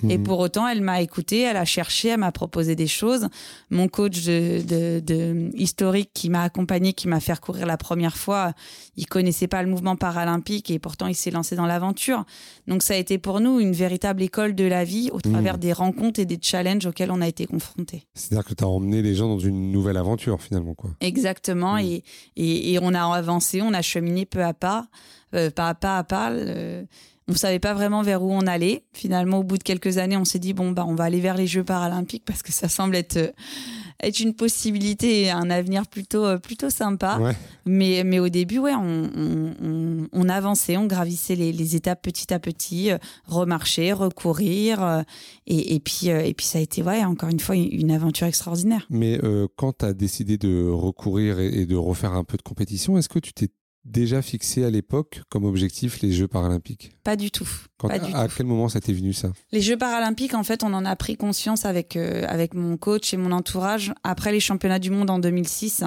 et mhm. pour autant, elle m'a écouté, elle a cherché, elle m'a proposé des choses. Mon coach de, de, historique qui m'a accompagné, qui m'a fait courir la première fois, il connaissait pas le mouvement paralympique et pourtant il s'est lancé dans l'aventure. Donc ça a été pour nous une véritable école de la vie au travers mhm. des rencontres et des challenges auxquels on a été confrontés. C'est-à-dire que tu as emmené les gens dans une nouvelle aventure finalement. Quoi. Exactement, mm. et, et, on a avancé, on a cheminé peu à pas, euh, pas, pas à pas. on savait pas vraiment vers où on allait. Finalement, au bout de quelques années, on s'est dit bon bah on va aller vers les Jeux paralympiques parce que ça semble être être une possibilité et un avenir plutôt, euh, plutôt sympa. Mais, mais au début, ouais, on, on, on avançait, on gravissait les, les, étapes petit à petit, euh, remarcher, recourir. Euh, et, et, puis, et puis, ça a été, ouais, encore une fois, une aventure extraordinaire. Mais quand tu as décidé de recourir et, et de refaire un peu de compétition, est-ce que tu t'es déjà fixé à l'époque comme objectif les Jeux paralympiques Pas du tout. à, quel moment ça t'est venu ça Les Jeux paralympiques, en fait, on en a pris conscience avec euh, avec mon coach et mon entourage après les championnats du monde en 2006.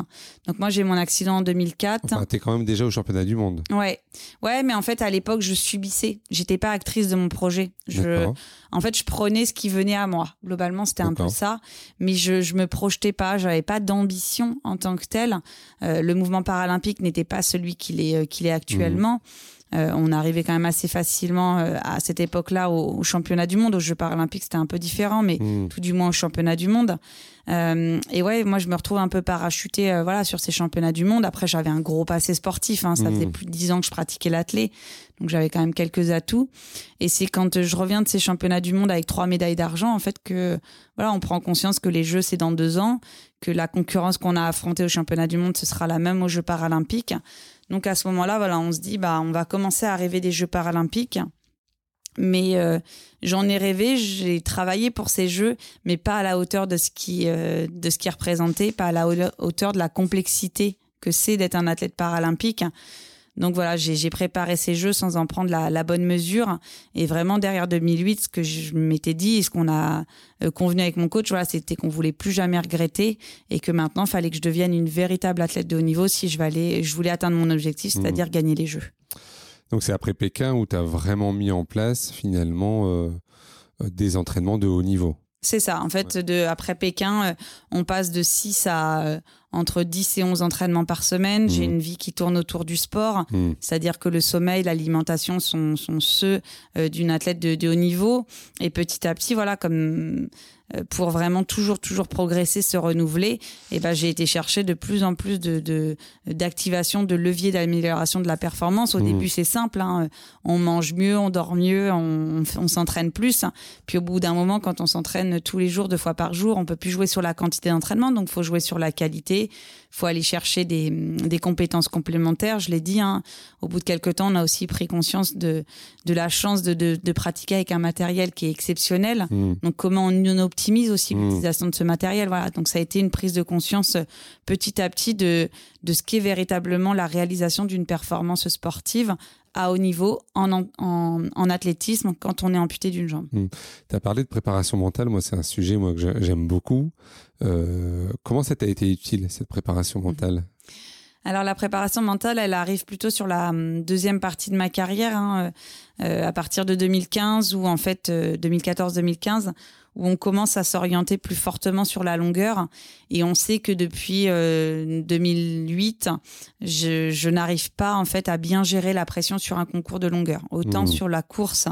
Donc moi, j'ai mon accident en 2004. Enfin, t'es quand même déjà au championnat du monde. Ouais, ouais, mais en fait, à l'époque, je subissais. J'étais pas actrice de mon projet. Je, en fait, je prenais ce qui venait à moi. Globalement, c'était un peu ça, mais je je me projetais pas. J'avais pas d'ambition en tant que telle. Euh, le mouvement paralympique n'était pas celui qu'il est, euh, qu'il est actuellement. Euh, on arrivait quand même assez facilement euh, à cette époque-là au, championnat du monde. Aux Jeux paralympiques, c'était un peu différent, mais mmh. tout du moins au championnat du monde. et ouais, moi, je me retrouve un peu parachutée voilà, sur ces championnats du monde. Après, j'avais un gros passé sportif. Hein. Ça mmh. faisait plus de dix ans que je pratiquais l'athlé. Donc, j'avais quand même quelques atouts. Et c'est quand je reviens de ces championnats du monde avec trois médailles d'argent, en fait, que voilà, on prend conscience que les Jeux, c'est dans deux ans, que la concurrence qu'on a affrontée au championnat du monde, ce sera la même aux Jeux paralympiques. Donc à ce moment-là, voilà, on se dit, bah, on va commencer à rêver des Jeux paralympiques. Mais euh, j'en ai rêvé, j'ai travaillé pour ces Jeux, mais pas à la hauteur de ce qui, euh, de ce qui est pas à la hauteur de la complexité que c'est d'être un athlète paralympique. Donc voilà, j'ai préparé ces jeux sans en prendre la, bonne mesure. Et vraiment, derrière 2008, ce que je m'étais dit et ce qu'on a euh, convenu avec mon coach, voilà, c'était qu'on voulait plus jamais regretter et que maintenant, il fallait que je devienne une véritable athlète de haut niveau si je, voulais, je voulais atteindre mon objectif, mmh. c'est-à-dire gagner les jeux. Donc c'est après Pékin où tu as vraiment mis en place finalement euh, euh, des entraînements de haut niveau. C'est ça. En fait, de, après Pékin, on passe de 6 à entre 10 et 11 entraînements par semaine. J'ai mmh. une vie qui tourne autour du sport, mmh. c'est-à-dire que le sommeil, l'alimentation sont, sont ceux euh, d'une athlète de, de, haut niveau. Et petit à petit, voilà, comme euh, pour vraiment toujours toujours progresser, se renouveler, et ben j'ai été chercher de plus en plus de d'activation, de, leviers d'amélioration de la performance. Au mmh. début, c'est simple, hein. on mange mieux, on dort mieux, on, on s'entraîne plus. Puis au bout d'un moment, quand on s'entraîne tous les jours, deux fois par jour, on peut plus jouer sur la quantité d'entraînement, donc faut jouer sur la qualité. Faut aller chercher des, des compétences complémentaires. Je l'ai dit, hein, au bout de quelques temps, on a aussi pris conscience de de la chance de, de, de pratiquer avec un matériel qui est exceptionnel. Mmh. Donc comment on optimise optimise aussi mmh. l'utilisation de ce matériel. Voilà. Donc ça a été une prise de conscience euh, petit à petit de, de ce qu'est véritablement la réalisation d'une performance sportive à haut niveau en, en, athlétisme quand on est amputé d'une jambe. Hmm. Tu as parlé de préparation mentale, moi c'est un sujet moi, que j'aime beaucoup. Euh, comment ça t'a été utile, cette préparation mentale? Alors la préparation mentale, elle arrive plutôt sur la hum, deuxième partie de ma carrière, hein, euh, euh, à partir de 2015 ou en fait 2014-2015, euh, où on commence à s'orienter plus fortement sur la longueur. Et on sait que depuis 2008, je, je n'arrive pas en fait à bien gérer la pression sur un concours de longueur. Autant mmh. sur la course,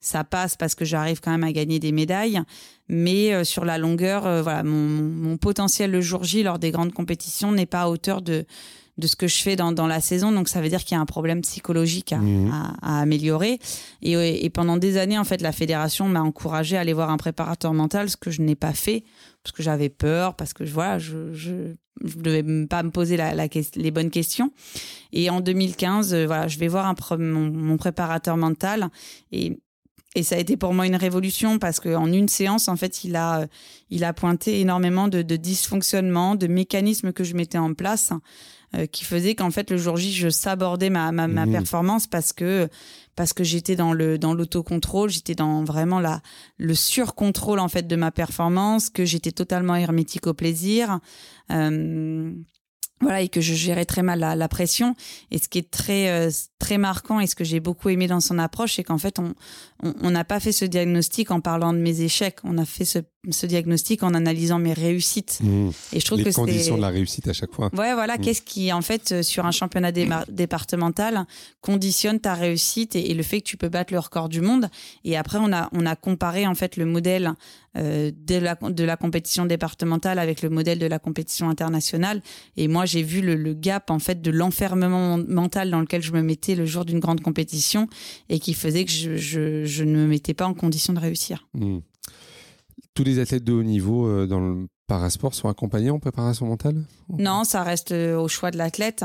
ça passe parce que j'arrive quand même à gagner des médailles. Mais sur la longueur, voilà, mon, mon, potentiel le jour J lors des grandes compétitions n'est pas à hauteur de, de ce que je fais dans, dans la saison. Donc ça veut dire qu'il y a un problème psychologique à, mmh. à, améliorer. Et, et, pendant des années, en fait, la fédération m'a encouragé à aller voir un préparateur mental, ce que je n'ai pas fait parce que j'avais peur, parce que voilà, je, je, je devais pas me poser la, la, les bonnes questions. Et en 2015, euh, voilà, je vais voir un, mon, mon préparateur mental et et ça a été pour moi une révolution parce qu'en une séance, en fait, il a, il a pointé énormément de, de dysfonctionnements, de mécanismes que je mettais en place euh, qui faisait qu'en fait le jour J je sabordais ma, ma, ma mmh. performance parce que parce que j'étais dans le dans l'autocontrôle, j'étais dans vraiment la le surcontrôle en fait de ma performance, que j'étais totalement hermétique au plaisir. Euh, voilà et que je gérais très mal la, la pression et ce qui est très euh, très marquant et ce que j'ai beaucoup aimé dans son approche c'est qu'en fait on on n'a pas fait ce diagnostic en parlant de mes échecs on a fait ce ce diagnostic en analysant mes réussites. Mmh. Et je trouve les conditions de la réussite à chaque fois. Ouais, voilà. Mmh. Qu'est-ce qui, en fait, euh, sur un championnat départemental, conditionne ta réussite et, le fait que tu peux battre le record du monde. Et après, on a, on a comparé en fait le modèle euh, de, la, de la compétition départementale avec le modèle de la compétition internationale. Et moi, j'ai vu le, le, gap en fait de l'enfermement mental dans lequel je me mettais le jour d'une grande compétition et qui faisait que je, je, je, ne me mettais pas en condition de réussir. Mmh tous les athlètes de haut niveau euh, dans le parasport sont accompagnés en préparation mentale Non, ça reste euh, au choix de l'athlète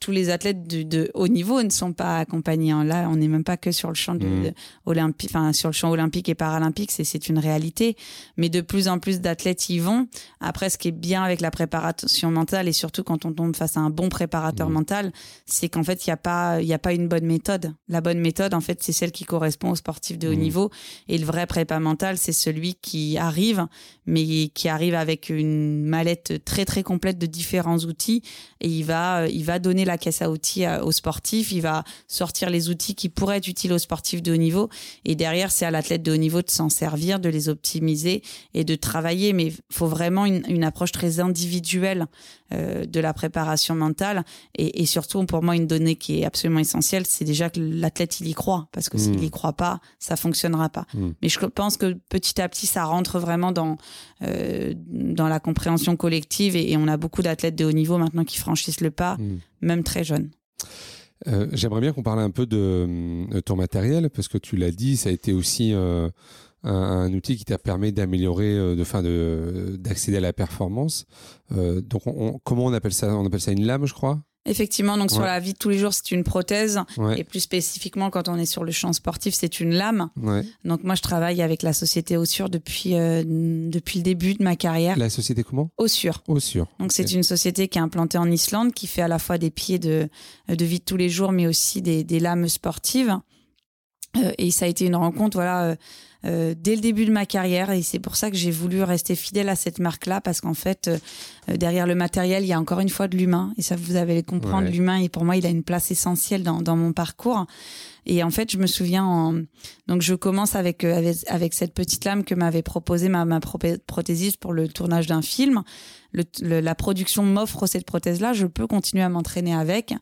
tous les athlètes de, haut niveau ne sont pas accompagnés. Hein. Là, on n'est même pas que sur le champ de, mmh. olympique, enfin sur le champ olympique et paralympique, c'est une réalité. Mais de plus en plus d'athlètes y vont. Après, ce qui est bien avec la préparation mentale et surtout quand on tombe face à un bon préparateur mmh. mental, c'est qu'en fait, il y a pas il y a pas une bonne méthode. La bonne méthode, en fait, c'est celle qui correspond aux sportifs de haut mmh. niveau. Et le vrai prépa mental, c'est celui qui arrive, mais qui arrive avec une mallette très très complète de différents outils et il va il va donner la caisse à outils aux sportifs, il va sortir les outils qui pourraient être utiles aux sportifs de haut niveau. Et derrière, c'est à l'athlète de haut niveau de s'en servir, de les optimiser et de travailler. Mais il faut vraiment une, approche très individuelle euh, de la préparation mentale. Et, surtout, pour moi, une donnée qui est absolument essentielle, c'est déjà que l'athlète, il y croit. Parce que s'il n'y mmh. y croit pas, ça fonctionnera pas. Mmh. Mais je pense que petit à petit, ça rentre vraiment dans, euh, dans la compréhension collective. Et, on a beaucoup d'athlètes de haut niveau maintenant qui franchissent le pas. Mmh même très jeune. Euh, j'aimerais bien qu'on parle un peu de, ton matériel, parce que tu l'as dit, ça a été aussi euh, un, outil qui t'a permis d'améliorer, euh, de, fin de, d'accéder à la performance. donc, comment on appelle ça? On appelle ça une lame, je crois? Effectivement, donc sur la vie de tous les jours, c'est une prothèse. Et plus spécifiquement, quand on est sur le champ sportif, c'est une lame. Donc moi, je travaille avec la société Ossure depuis, euh, depuis le début de ma carrière. La société comment? Ossure. Ossure. Donc c'est une société qui est implantée en Islande, qui fait à la fois des pieds de, de vie de tous les jours, mais aussi des, des lames sportives. Euh, et ça a été une rencontre, voilà. Euh, euh, dès le début de ma carrière. Et c'est pour ça que j'ai voulu rester fidèle à cette marque-là parce qu'en fait euh, derrière le matériel il y a encore une fois de l'humain. Et ça vous avez comprendre l'humain et pour moi il a une place essentielle dans, dans mon parcours et en fait je me souviens en... donc je commence avec, avec, avec cette petite lame que m'avait proposée ma, ma prothésiste pour le tournage d'un film. Le, la production m'offre cette prothèse-là, je peux continuer à m'entraîner avec.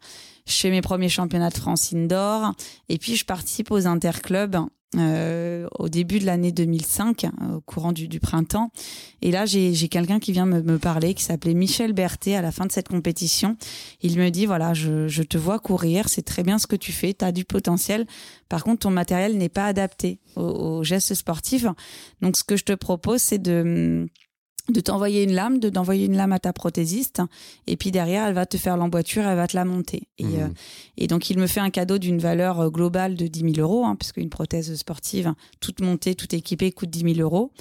Je fais mes premiers championnats de France indoor. Et puis je participe aux interclubs euh, au début de l'année 2005, au courant du, du printemps. Et là, j'ai quelqu'un qui vient me, me parler, qui s'appelait Michel Berthet à la fin de cette compétition. Il me dit, voilà, je, je te vois courir, c'est très bien ce que tu fais, tu as du potentiel. Par contre, ton matériel n'est pas adapté aux, aux gestes sportifs. Donc, ce que je te propose, c'est de de t'envoyer une lame, de d'envoyer une lame à ta prothésiste, et puis derrière, elle va te faire l'emboîture, elle va te la monter. Et, mmh. euh, et donc, il me fait un cadeau d'une valeur euh, globale de 10 000 euros, hein, prothèse sportive, toute montée, toute équipée, coûte 10 000 euros.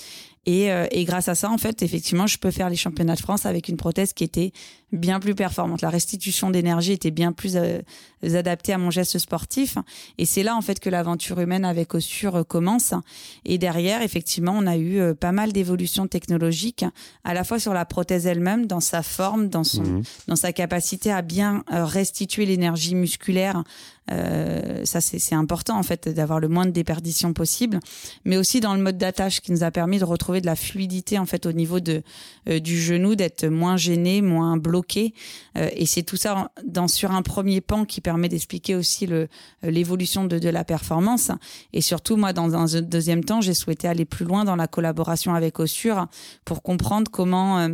Et, euh, et, grâce à ça, en fait, effectivement, je peux faire les championnats de France avec une prothèse qui était bien plus performante. La restitution d'énergie était bien plus euh, adaptée à mon geste sportif. Et c'est là, en fait, que l'aventure humaine avec Ossure euh, commence. Et derrière, effectivement, on a eu pas mal d'évolutions technologiques, à la fois sur la prothèse elle-même, dans sa forme, dans, son, mmh. dans sa capacité à bien restituer l'énergie musculaire euh, ça, c'est important en fait d'avoir le moins de déperdition possible, mais aussi dans le mode d'attache qui nous a permis de retrouver de la fluidité en fait au niveau de euh, du genou, d'être moins gêné, moins bloqué. Euh, et c'est tout ça dans sur un premier pan qui permet d'expliquer aussi le l'évolution de, de la performance. Et surtout, moi, dans un deuxième temps, j'ai souhaité aller plus loin dans la collaboration avec Ossure pour comprendre comment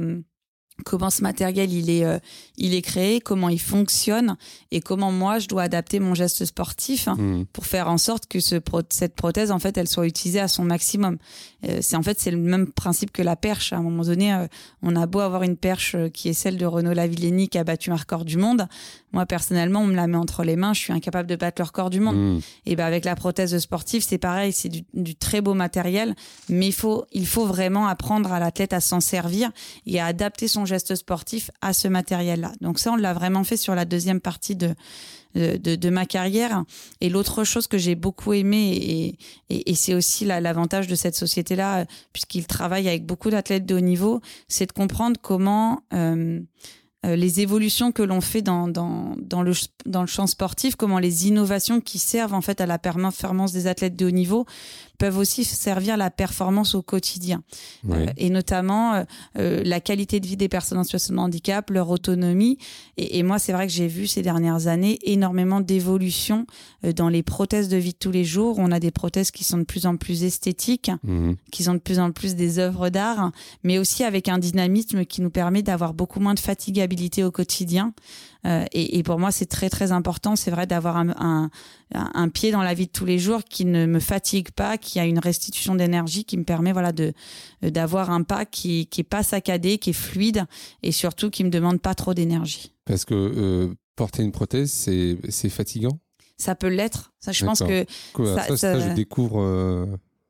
comment ce matériel il est euh, il est créé, comment il fonctionne et comment moi je dois adapter mon geste sportif mmh. pour faire en sorte que ce cette prothèse en fait elle soit utilisée à son maximum. Euh, c'est en fait c'est le même principe que la perche. À un moment donné, euh, on a beau avoir une perche qui est celle de Renaud Lavillenie qui a battu un record du monde. Moi personnellement, on me la met entre les mains, je suis incapable de battre le record du monde. Mmh. Et ben avec la prothèse sportive, c'est pareil, c'est du, du, très beau matériel, mais il faut il faut vraiment apprendre à l'athlète à s'en servir et à adapter son geste sportif à ce matériel-là. Donc ça, on l'a vraiment fait sur la deuxième partie de, de, ma carrière. Et l'autre chose que j'ai beaucoup aimé, et, et, c'est aussi l'avantage de cette société-là, puisqu'il travaille avec beaucoup d'athlètes de haut niveau, c'est de comprendre comment... Euh, euh, les évolutions que l'on fait dans, dans, dans, le, dans le champ sportif, comment les innovations qui servent en fait à la performance des athlètes de haut niveau peuvent aussi servir la performance au quotidien. Euh, et notamment euh, euh, la qualité de vie des personnes en situation de handicap, leur autonomie. Et, et moi, c'est vrai que j'ai vu ces dernières années énormément d'évolution dans les prothèses de vie de tous les jours. On a des prothèses qui sont de plus en plus esthétiques, mmh. qui sont de plus en plus des œuvres d'art, mais aussi avec un dynamisme qui nous permet d'avoir beaucoup moins de fatigabilité au quotidien. Euh, et, et, pour moi, c'est très très important. C'est vrai d'avoir un, un, un, pied dans la vie de tous les jours qui ne me fatigue pas, qui a une restitution d'énergie, qui me permet voilà de d'avoir un pas qui qui est pas saccadé, qui est fluide et surtout qui me demande pas trop d'énergie. Parce que euh, porter une prothèse, c'est c'est fatigant? Ça peut l'être. Ça, je pense que ça, ça, ça, je découvre. Euh,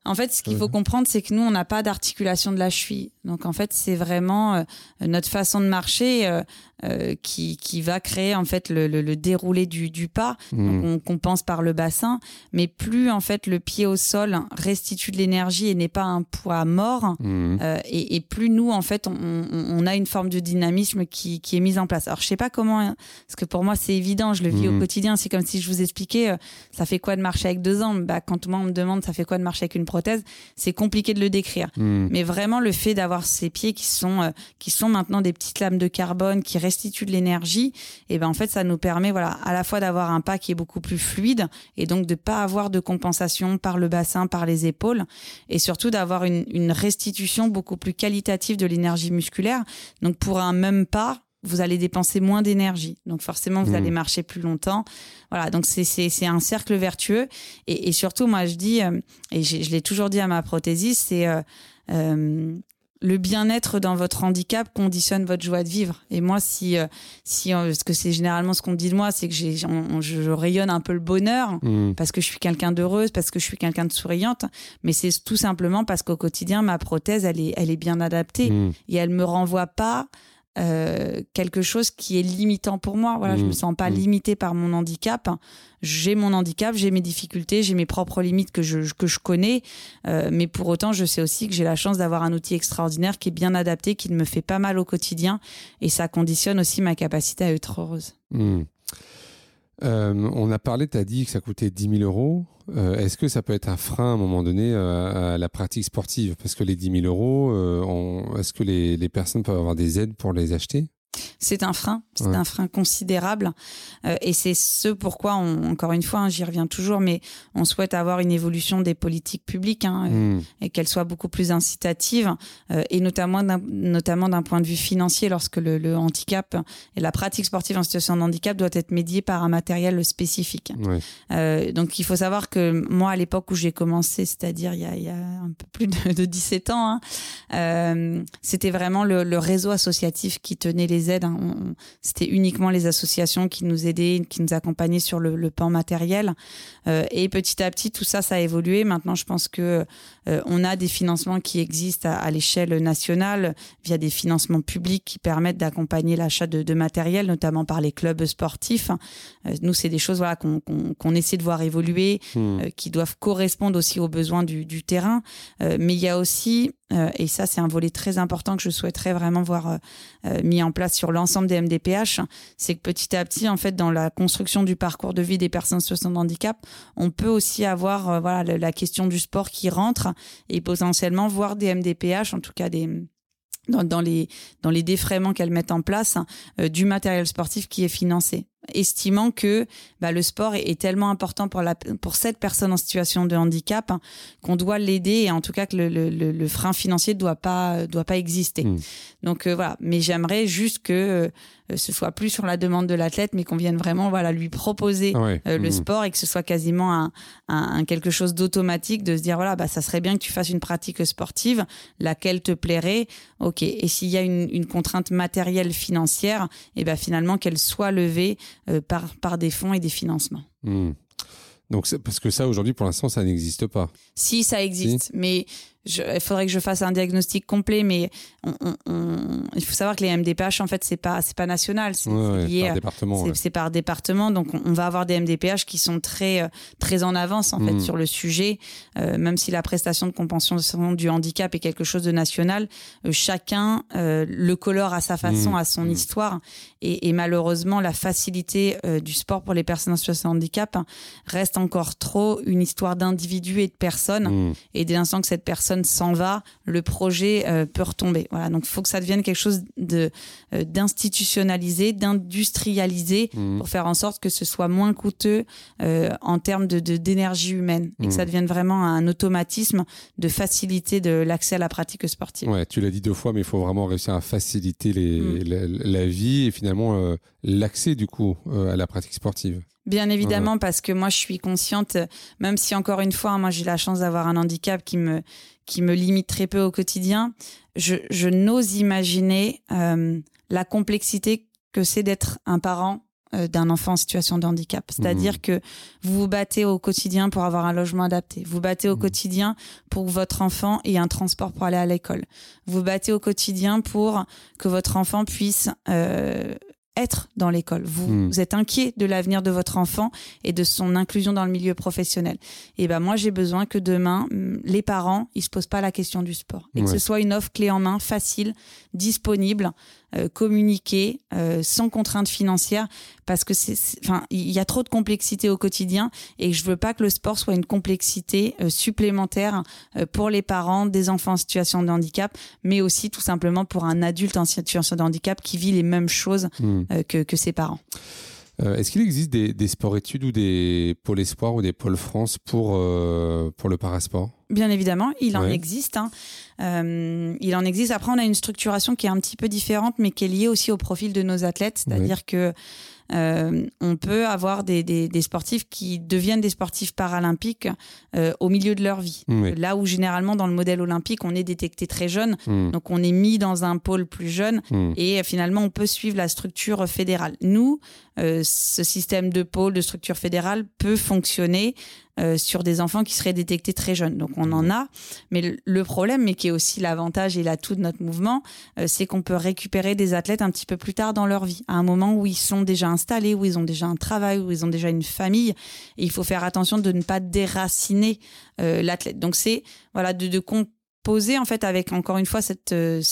en fait, ce qu'il faut comprendre, c'est que nous, on n'a pas d'articulation de la cheville. Donc, en fait, c'est vraiment euh, notre façon de marcher euh, euh, qui, qui va créer en fait le, le, le déroulé du, du pas. Mmh. Donc, on compense par le bassin, mais plus en fait le pied au sol restitue de l'énergie et n'est pas un poids mort, mmh. et, et, plus nous, en fait, on, on, a une forme de dynamisme qui, qui est mise en place. Alors, je sais pas comment, parce que pour moi, c'est évident, je le vis mmh. au quotidien. C'est comme si je vous expliquais, ça fait quoi de marcher avec deux ans Bah, quand moi on me demande, ça fait quoi de marcher avec une prothèse, c'est compliqué de le décrire. Mmh. Mais vraiment, le fait d'avoir ces pieds qui sont, euh, qui sont maintenant des petites lames de carbone qui restituent de l'énergie, et ben en fait, ça nous permet voilà, à la fois d'avoir un pas qui est beaucoup plus fluide et donc de pas avoir de compensation par le bassin, par les épaules, et surtout d'avoir une, une restitution beaucoup plus qualitative de l'énergie musculaire. Donc pour un même pas, vous allez dépenser moins d'énergie. Donc forcément, vous mmh. allez marcher plus longtemps. Voilà, donc c'est un cercle vertueux. Et, et, surtout, moi, je dis, euh, et je l'ai toujours dit à ma prothésiste, c'est euh, euh, le bien-être dans votre handicap conditionne votre joie de vivre. Et moi, si, euh, si parce que c'est généralement ce qu'on dit de moi, c'est que j'ai, je, rayonne un peu le bonheur mmh. parce que je suis quelqu'un d'heureuse, parce que je suis quelqu'un de souriante. Mais c'est tout simplement parce qu'au quotidien, ma prothèse, elle est, elle est bien adaptée mmh. et elle me renvoie pas euh, quelque chose qui est limitant pour moi. Voilà, je me mmh. sens pas mmh. limitée par mon handicap. J'ai mon handicap, j'ai mes difficultés, j'ai mes propres limites que je, que je connais. Euh, mais pour autant, je sais aussi que j'ai la chance d'avoir un outil extraordinaire qui est bien adapté, qui ne me fait pas mal au quotidien. Et ça conditionne aussi ma capacité à être heureuse. Mmh. Euh, on a parlé, tu as dit que ça coûtait 10 000 euros. Euh, est-ce que ça peut être un frein à un moment donné euh, à la pratique sportive? Parce que les 10 000 euros, est-ce que les, les personnes peuvent avoir des aides pour les acheter? C'est un frein, c'est un frein considérable. Euh, et c'est ce pourquoi, on, encore une fois, hein, j'y reviens toujours, mais on souhaite avoir une évolution des politiques publiques hein, mmh. et qu'elles soient beaucoup plus incitatives, euh, et notamment d'un, notamment d'un point de vue financier, lorsque le, le, handicap et la pratique sportive en situation de handicap doit être médiée par un matériel spécifique. Euh, donc il faut savoir que moi, à l'époque où j'ai commencé, c'est-à-dire il, il, y a un peu plus de, de 17 ans, hein, euh, c'était vraiment le, le réseau associatif qui tenait les Hein. C'était uniquement les associations qui nous aidaient, qui nous accompagnaient sur le, le pan matériel. Euh, et petit à petit, tout ça, ça a évolué. Maintenant, je pense que euh, on a des financements qui existent à, l'échelle nationale via des financements publics qui permettent d'accompagner l'achat de, de, matériel, notamment par les clubs sportifs. Euh, nous, c'est des choses voilà qu'on essaie de voir évoluer, hmm. qui doivent correspondre aussi aux besoins du, du terrain. mais il y a aussi euh, et ça, c'est un volet très important que je souhaiterais vraiment voir euh, euh, mis en place sur l'ensemble des MDPH. C'est que petit à petit, en fait, dans la construction du parcours de vie des personnes situation de handicap, on peut aussi avoir voilà la question du sport qui rentre et potentiellement voir des MDPH, en tout cas des dans, dans les dans les défraiements qu'elles mettent en place du matériel sportif qui est financé estimant que bah, le sport est, tellement important pour, la, pour cette personne en situation de handicap hein, qu'on doit l'aider et en tout cas que le, le, le frein financier ne doit pas, doit pas exister. Mmh. Donc euh, voilà, mais j'aimerais juste que euh, ce soit plus sur la demande de l'athlète, mais qu'on vienne vraiment voilà lui proposer euh, le mmh. sport et que ce soit quasiment un, un, quelque chose d'automatique de se dire voilà bah ça serait bien que tu fasses une pratique sportive, laquelle te plairait, ok. Et s'il y a une, une contrainte matérielle financière, et eh ben finalement qu'elle soit levée par, par des fonds et des financements. Hmm. Donc, parce que ça, aujourd'hui, pour l'instant, ça n'existe pas. Si, ça existe, mais il faudrait que je fasse un diagnostic complet, mais il faut savoir que les MDPH, en fait, c'est pas, c'est pas national, c'est par département. C'est par département, donc on, va avoir des MDPH qui sont très, euh, très en avance en fait hmm. sur le sujet, euh, même si la prestation de compensation du handicap est quelque chose de national, euh, chacun le colore à sa façon, hmm. à son hmm. histoire, et, malheureusement la facilité du sport pour les personnes en situation de handicap reste encore trop une histoire d'individus et de personnes, et dès l'instant que cette personne s'en va, le projet euh, peut retomber. Voilà, donc il faut que ça devienne quelque chose de euh, d'institutionnalisé, d'industrialisé mmh. pour faire en sorte que ce soit moins coûteux euh, en termes de d'énergie humaine et que ça mmh. devienne vraiment un automatisme de faciliter de l'accès à la pratique sportive. Ouais, tu l'as dit deux fois, mais il faut vraiment réussir à faciliter les, mmh. la, vie et finalement l'accès du coup à la pratique sportive. Bien évidemment, parce que moi, je suis consciente, même si encore une fois, moi, j'ai la chance d'avoir un handicap qui me, qui me limite très peu au quotidien, je, je n'ose imaginer euh, la complexité que c'est d'être un parent euh, d'un enfant en situation de handicap. C'est-à-dire mmh. que vous vous battez au quotidien pour avoir un logement adapté. Vous battez au mmh. quotidien pour que votre enfant ait un transport pour aller à l'école. Vous battez au quotidien pour que votre enfant puisse euh, être dans l'école. Vous, hmm. vous, êtes inquiet de l'avenir de votre enfant et de son inclusion dans le milieu professionnel. Et ben moi j'ai besoin que demain hmm, les parents ils se posent pas la question du sport et que ce soit une offre clé en main facile, disponible euh, communiquer euh, sans contrainte financière parce que c'est enfin il y a trop de complexité au quotidien et je veux pas que le sport soit une complexité euh, supplémentaire pour les parents des enfants en situation de handicap mais aussi tout simplement pour un adulte en situation de handicap qui vit les mêmes choses hmm. que, que ses parents. Est-ce qu'il existe des, des sports-études ou des pôles espoirs ou des pôles France pour, pour le parasport? Bien évidemment, il en existe. Hein. Euh, il en existe. Après, on a une structuration qui est un petit peu différente, mais qui est liée aussi au profil de nos athlètes. C'est-à-dire que euh, on peut avoir des, des, sportifs qui deviennent des sportifs paralympiques euh, au milieu de leur vie. Là où généralement dans le modèle olympique, on est détecté très jeune, hmm. donc on est mis dans un pôle plus jeune hmm. et finalement on peut suivre la structure fédérale. Nous, euh, ce système de pôle, de structure fédérale peut fonctionner euh, sur des enfants qui seraient détectés très jeunes. Donc on en a, mais le problème, mais qui est aussi l'avantage et l'atout de notre mouvement, euh, c'est qu'on peut récupérer des athlètes un petit peu plus tard dans leur vie, à un moment où ils sont déjà installés, où ils ont déjà un travail, où ils ont déjà une famille. Et il faut faire attention de ne pas déraciner l'athlète. Donc c'est voilà de, de poser en fait avec encore une fois cette euh, euh,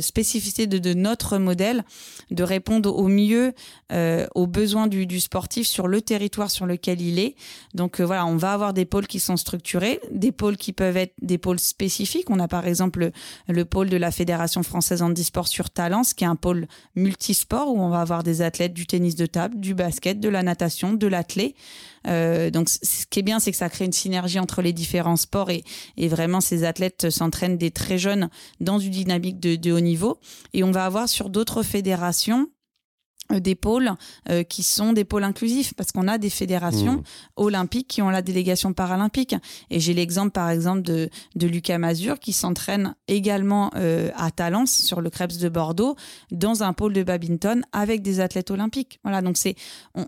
spécificité de, notre modèle de répondre au mieux euh, aux besoins du, sportif sur le territoire sur lequel il est. Donc voilà, on va avoir des pôles qui sont structurés, des pôles qui peuvent être des pôles spécifiques. On a par exemple le, pôle de la Fédération française handisport sur Talence, qui est un pôle multisport où on va avoir des athlètes du tennis de table, du basket, de la natation, de l'athlé. Euh, donc, ce qui est bien, c'est que ça crée une synergie entre les différents sports et, vraiment ces athlètes s'entraînent des très jeunes dans une dynamique de haut niveau. Et on va avoir sur d'autres fédérations des pôles euh, qui sont des pôles inclusifs parce qu'on a des fédérations mmh. olympiques qui ont la délégation paralympique. Et j'ai l'exemple par exemple de, de Lucas Mazur qui s'entraîne également euh, à Talence sur le Krebs de Bordeaux dans un pôle de badminton avec des athlètes olympiques. Voilà donc c'est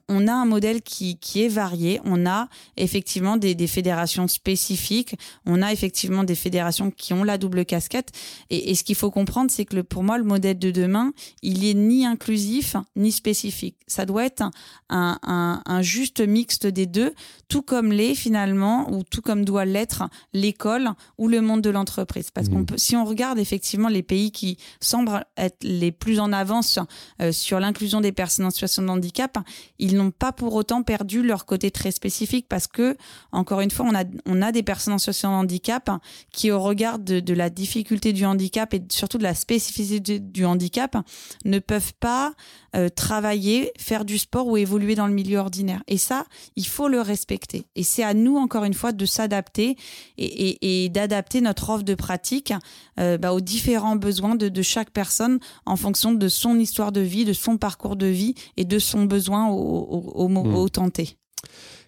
on, a un modèle qui, qui est varié. On a effectivement des, des, fédérations spécifiques. On a effectivement des fédérations qui ont la double casquette. Et, et ce qu'il faut comprendre c'est que le, pour moi le modèle de demain il est ni inclusif ni spécifique. Ça doit être un, juste mixte des deux, tout comme l'est finalement, ou tout comme doit l'être l'école ou le monde de l'entreprise. Parce qu'on mmh. peut, si on regarde effectivement les pays qui semblent être les plus en avance euh, sur l'inclusion des personnes en situation de handicap, ils n'ont pas pour autant perdu leur côté très spécifique parce que, encore une fois, on a, on a des personnes en situation de handicap qui, au regard de, de la difficulté du handicap et surtout de la spécificité du handicap, ne peuvent pas euh, travailler, faire du sport ou évoluer dans le milieu ordinaire. Et ça, il faut le respecter. Et c'est à nous, encore une fois, de s'adapter et, d'adapter notre offre de pratique euh, bah, aux différents besoins de, chaque personne en fonction de son histoire de vie, de son parcours de vie et de son besoin au, au, au, mmh.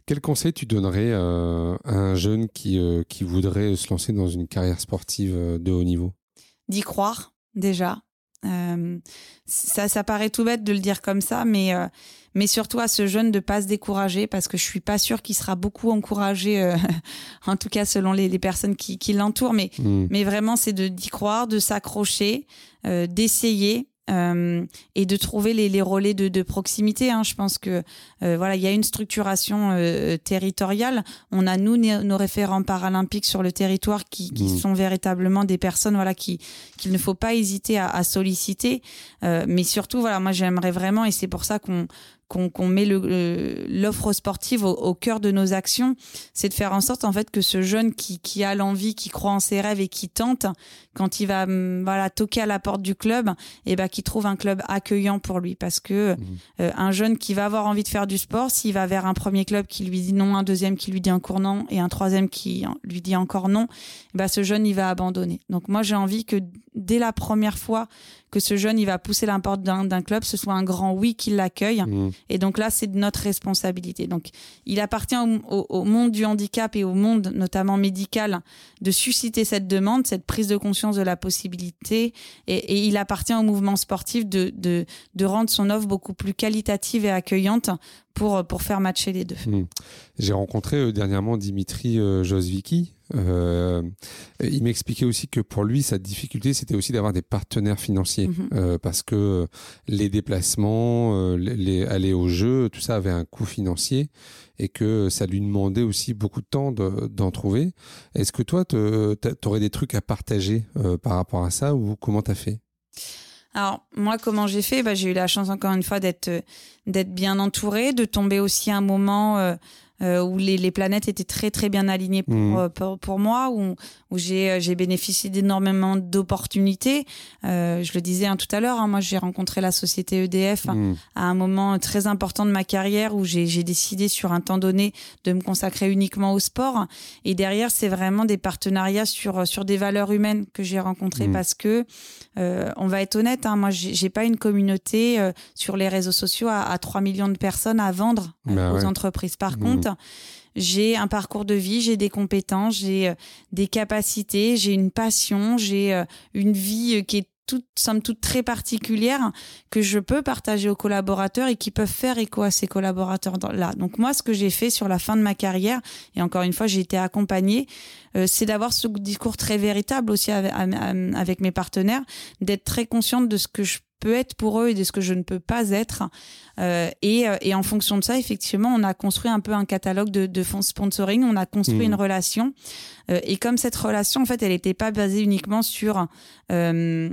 Quel conseil tu donnerais euh, à un jeune qui, qui voudrait se lancer dans une carrière sportive de haut niveau? D'y croire, déjà, euh, ça, ça paraît tout bête de le dire comme ça, mais, euh, mais surtout à ce jeune de pas se décourager parce que je suis pas sûre qu'il sera beaucoup encouragé, euh, en tout cas selon les, les personnes qui, qui l'entourent. Mais, hmm. mais vraiment, c'est de d'y croire, de s'accrocher, d'essayer euh, et de trouver les, les relais de, de proximité. Hein. Je pense que euh, voilà, il y a une structuration euh, territoriale. On a nous nos référents paralympiques sur le territoire qui, qui mmh. sont véritablement des personnes voilà qui qu'il ne faut pas hésiter à, à solliciter. mais surtout voilà, moi j'aimerais vraiment et c'est pour ça qu'on qu'on met l'offre sportive au, cœur de nos actions, c'est de faire en sorte en fait que ce jeune qui, qui a l'envie, qui croit en ses rêves et qui tente, quand il va hum, voilà toquer à la porte du club, et eh ben qu'il trouve un club accueillant pour lui, parce que mmh. euh, un jeune qui va avoir envie de faire du sport, s'il va vers un premier club qui lui dit non, un deuxième qui lui dit encore non et un troisième qui lui dit encore non, eh ben ce jeune il va abandonner. Donc moi j'ai envie que dès la première fois que ce jeune il va pousser la porte d'un club, ce soit un grand oui qui l'accueille. Mmh. Et donc là, c'est de notre responsabilité. Donc il appartient au, monde du handicap et au monde notamment médical de susciter cette demande, cette prise de conscience de la possibilité. Et, il appartient au mouvement sportif de, de, rendre son offre beaucoup plus qualitative et accueillante pour, pour faire matcher les deux. Mmh. J'ai rencontré euh, dernièrement Dimitri euh, euh, il m'expliquait aussi que pour lui, sa difficulté, c'était aussi d'avoir des partenaires financiers, mhm. euh, parce que les déplacements, euh, les, aller au jeu, tout ça avait un coût financier, et que ça lui demandait aussi beaucoup de temps d'en trouver. Est-ce que toi, tu aurais des trucs à partager par rapport à ça, ou comment tu as fait? Alors moi, comment j'ai fait? Bah, J'ai eu la chance encore une fois d'être d'être bien entourée, de tomber aussi à un moment euh, où les, les, planètes étaient très très bien alignées pour, mmh. euh, pour, pour, moi, où, où j'ai, euh, j'ai bénéficié d'énormément d'opportunités. Euh, je le disais hein, tout à l'heure, hein, moi j'ai rencontré la société EDF mmh. à un moment très important de ma carrière où j'ai, décidé sur un temps donné de me consacrer uniquement au sport. Et derrière, c'est vraiment des partenariats sur, sur des valeurs humaines que j'ai rencontrées mmh. parce que, euh, on va être honnête, hein, moi j'ai, j'ai pas une communauté sur les réseaux sociaux à, à 3 millions de personnes à vendre bah aux entreprises. Par contre, j'ai un parcours de vie, j'ai des compétences, j'ai euh, des capacités, j'ai une passion, j'ai euh, une vie euh, qui est toute, somme toute très particulière que je peux partager aux collaborateurs et qui peuvent faire écho à ces collaborateurs là. Donc moi, ce que j'ai fait sur la fin de ma carrière, et encore une fois, j'ai été accompagnée, c'est d'avoir ce discours très véritable aussi avec, avec mes partenaires, d'être très consciente de ce que je peux être pour eux et de ce que je ne peux pas être. Euh, et, euh, et, en fonction de ça, effectivement, on a construit un peu un catalogue de, de fonds sponsoring, on a construit mmh. une relation. Euh, et comme cette relation, en fait, elle n'était pas basée uniquement sur euh,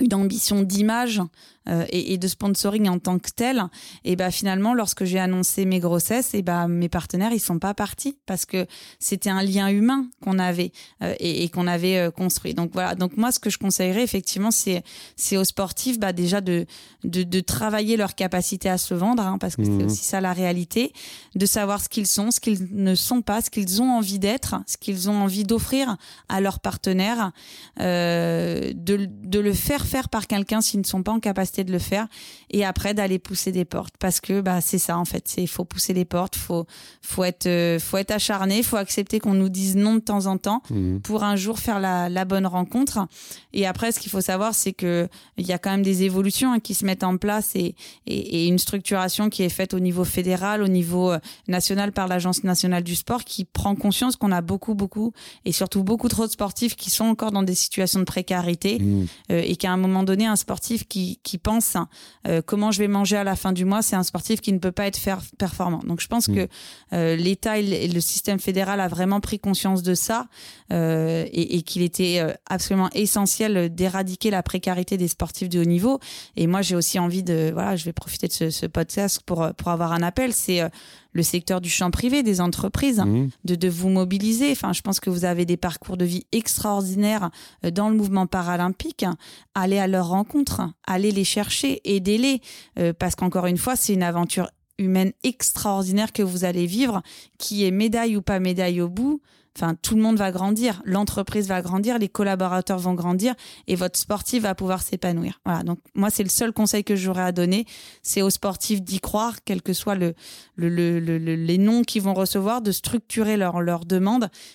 une ambition d'image euh, et, et, de sponsoring en tant que tel, et bah finalement, lorsque j'ai annoncé mes grossesses, et bah mes partenaires ils sont pas partis parce que c'était un lien humain qu'on avait euh, et, et qu'on avait euh, construit. Donc voilà. Donc moi, ce que je conseillerais effectivement, c'est c'est aux sportifs bah déjà de, de, de travailler leur capacité à se vendre, hein, parce que c'est mmh. aussi ça la réalité, de savoir ce qu'ils sont, ce qu'ils ne sont pas, ce qu'ils ont envie d'être, ce qu'ils ont envie d'offrir à leurs partenaires, de de le faire refaire par quelqu'un s'ils ne sont pas en capacité de le faire et après d'aller pousser des portes parce que bah c'est ça en fait c'est faut pousser les portes faut faut être euh, faut être acharné faut accepter qu'on nous dise non de temps en temps Mhm. pour un jour faire la, la bonne rencontre et après ce qu'il faut savoir c'est que il y a quand même des évolutions hein, qui se mettent en place et, et, et une structuration qui est faite au niveau fédéral au niveau euh, national par l'agence nationale du sport qui prend conscience qu'on a beaucoup beaucoup et surtout beaucoup trop de sportifs qui sont encore dans des situations de précarité Mhm. euh, et qu'à un moment donné, un sportif qui, qui pense euh, comment je vais manger à la fin du mois, c'est un sportif qui ne peut pas être performant. Donc je pense Mm. que euh, l'État et le- système fédéral a vraiment pris conscience de ça euh, et, et qu'il était absolument essentiel d'éradiquer la précarité des sportifs de haut niveau. Et moi, j'ai aussi envie de, voilà, je vais profiter de ce, ce podcast pour, pour avoir un appel, c'est le secteur du champ privé, des entreprises de, de vous mobiliser. Enfin, je pense que vous avez des parcours de vie extraordinaires euh, dans le mouvement paralympique. Allez à leur rencontre, allez les chercher, aidez-les, euh, parce qu'encore une fois, c'est une aventure humaine extraordinaire que vous allez vivre, qui est médaille ou pas médaille au bout. Enfin, tout le monde va grandir, l'entreprise va grandir, les collaborateurs vont grandir et votre sportif va pouvoir s'épanouir. Voilà. Donc, moi, c'est le seul conseil que j'aurais à donner. C'est aux sportifs d'y croire, quel que soit le, le, le- le- le- les noms qu'ils vont recevoir, de structurer leur, leur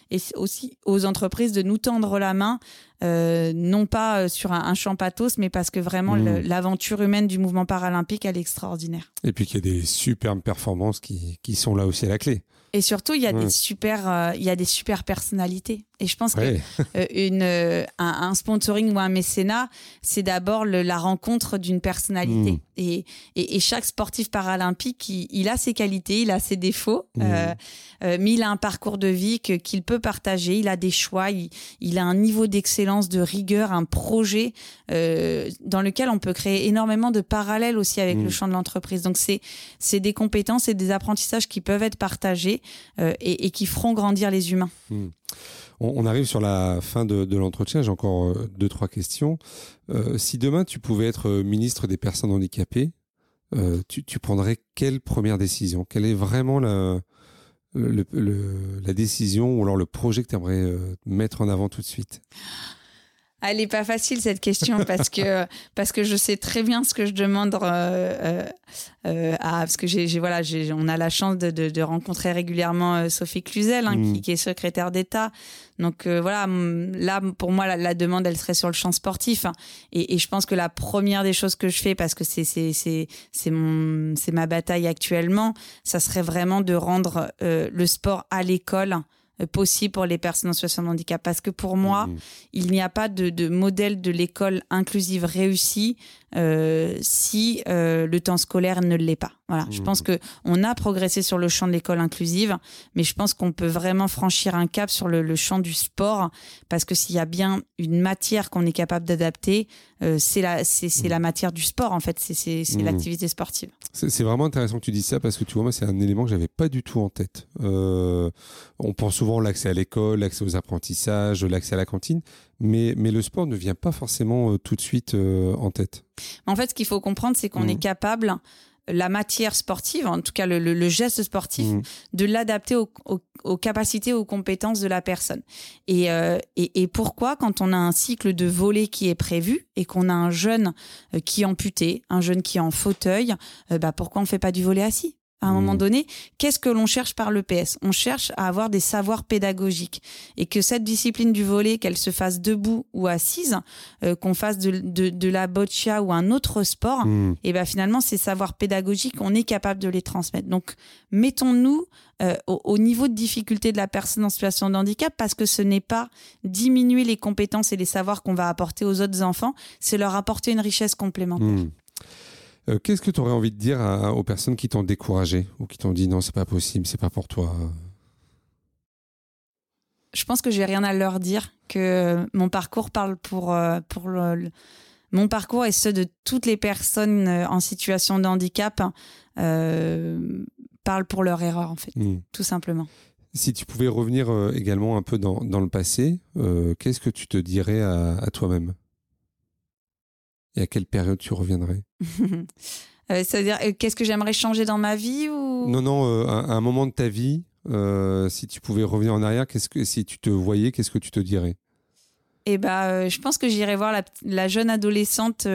et aussi aux entreprises de nous tendre la main, non pas euh, sur un, un champ pathos, mais parce que vraiment Mmh. l'aventure humaine du mouvement paralympique, elle est extraordinaire. Et puis qu'il y a des superbes performances qui, qui sont là aussi à la clé. Et surtout, il y a Ouais. des super, euh, il y a des super personnalités. Et je pense Ouais. euh, euh, un, un sponsoring ou un mécénat, c'est d'abord la rencontre d'une personnalité. Mm. Et, et, et chaque sportif paralympique, il, il a ses qualités, il a ses défauts, Mm. euh, mais il a un parcours de vie qu'il peut partager. Il a des choix, il, il a un niveau d'excellence, de rigueur, un projet euh, dans lequel on peut créer énormément de parallèles aussi avec le champ de l'entreprise. Donc c'est des compétences et des apprentissages qui peuvent être partagés et, et qui feront grandir les humains. On, arrive sur la fin de, l'entretien. J'ai encore euh, deux, trois questions. Euh, si demain tu pouvais être euh, ministre des personnes handicapées, tu, prendrais quelle première décision? Quelle est vraiment la, la décision ou alors le projet que tu aimerais mettre en avant tout de suite? Elle n'est pas facile cette question parce que parce que je sais très bien ce que je demande euh, euh, euh, à parce que j'ai voilà j'ai on a la chance de, de, de rencontrer régulièrement euh, Sophie Cluzel hein, Mm. qui, qui est secrétaire d'État donc euh, voilà là pour moi la, la demande elle serait sur le champ sportif hein. et, et je pense que la première des choses que je fais parce que c'est c'est c'est c'est mon c'est ma bataille actuellement ça serait vraiment de rendre euh, le sport à l'école euh, possible pour les personnes en situation de handicap parce que pour moi Mhm. il n'y a pas de, de modèle de l'école inclusive réussi euh, si euh, le temps scolaire ne l'est pas. Voilà, je Mhm. pense que on a progressé sur le champ de l'école inclusive, mais je pense qu'on peut vraiment franchir un cap sur le, le champ du sport parce que s'il y a bien une matière qu'on est capable d'adapter, euh, c'est la c'est c'est Mhm. la matière du sport en fait, c'est c'est Mhm. l'activité sportive. C'est vraiment intéressant que tu dises ça parce que tu vois, moi, c'est un élément que j'avais pas du tout en tête. Euh, on pense souvent l'accès à l'école, l'accès aux apprentissages, l'accès à la cantine, mais, mais le sport ne vient pas forcément euh, tout de suite euh, en tête. En fait, ce qu'il faut comprendre, c'est qu'on Mhm. est capable la matière sportive, en tout cas le, le- le geste sportif, Mhm. de l'adapter aux, aux- aux capacités, aux compétences de la personne. Et, euh, et, et pourquoi, quand on a un cycle de volet qui est prévu et qu'on a un jeune euh, qui est amputé, un jeune qui est en fauteuil, euh, bah pourquoi on fait pas du volet assis? À un moment donné, qu'est-ce que l'on cherche par l'EPS On cherche à avoir des savoirs pédagogiques. Et que cette discipline du volet, qu'elle se fasse debout ou assise, euh, qu'on fasse de, de, de la boccia ou un autre sport, Mhm. et ben finalement ces savoirs pédagogiques on est capable de les transmettre. Donc mettons-nous euh, au, au niveau de difficulté de la personne en situation de handicap parce que ce n'est pas diminuer les compétences et les savoirs qu'on va apporter aux autres enfants c'est leur apporter une richesse complémentaire. Mhm. Euh, Qu'est-ce que tu aurais envie de dire à- aux personnes qui t'ont découragé ou qui t'ont dit non, c'est pas possible, c'est pas pour toi? Je pense que j'ai rien à leur dire que mon parcours parle pour euh, pour le, le- mon parcours et ceux de toutes les personnes euh, en situation de handicap euh, parlent pour leur erreur en fait Mhm. tout simplement. Si tu pouvais revenir également un peu dans, dans le passé, euh, qu'est-ce que tu te dirais à, à toi-même? Et à quelle période tu reviendrais? Euh, C'est-à-dire, euh, qu'est-ce que j'aimerais changer dans ma vie ou... Non, non, euh, à, à un moment de ta vie, euh, si tu pouvais revenir en arrière, qu'est-ce que si tu te voyais, qu'est-ce que tu te dirais? Et bah, je pense que j'irai voir la, jeune adolescente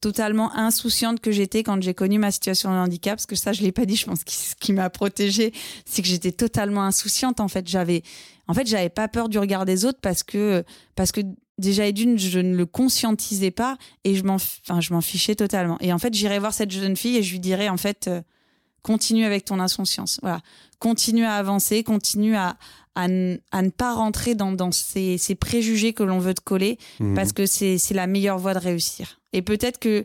totalement insouciante que j'étais quand j'ai connu ma situation de handicap, parce que ça, je l'ai pas dit, je pense que ce qui m'a protégée, c'est que j'étais totalement insouciante. En fait, j'avais, en fait, j'avais pas peur du regard des autres parce que, parce que déjà, et d'une, je ne le conscientisais pas et je m'en, enfin, je m'en fichais totalement. Et en fait, j'irais voir cette jeune fille et je lui dirais, en fait, euh, continue avec ton insouciance. Voilà. Continue à avancer, continue à, à, ne pas rentrer dans, dans ces, ces, préjugés que l'on veut te coller mmh. parce que c'est la meilleure voie de réussir. Et peut-être que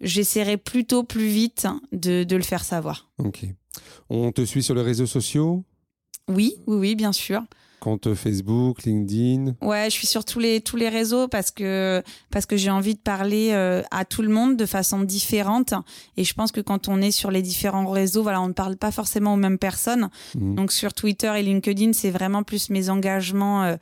j'essaierai plutôt plus vite de, de, le faire savoir. Ok. On te suit sur les réseaux sociaux? Oui, oui, oui, bien sûr compte Facebook, LinkedIn Ouais, je suis sur tous les, tous les réseaux parce que, parce que j'ai envie de parler euh, à tout le monde de façon différente. Et je pense que quand on est sur les différents réseaux, voilà, on ne parle pas forcément aux mêmes personnes. Mmh. Donc sur Twitter et LinkedIn, c'est vraiment plus mes engagements. Euh,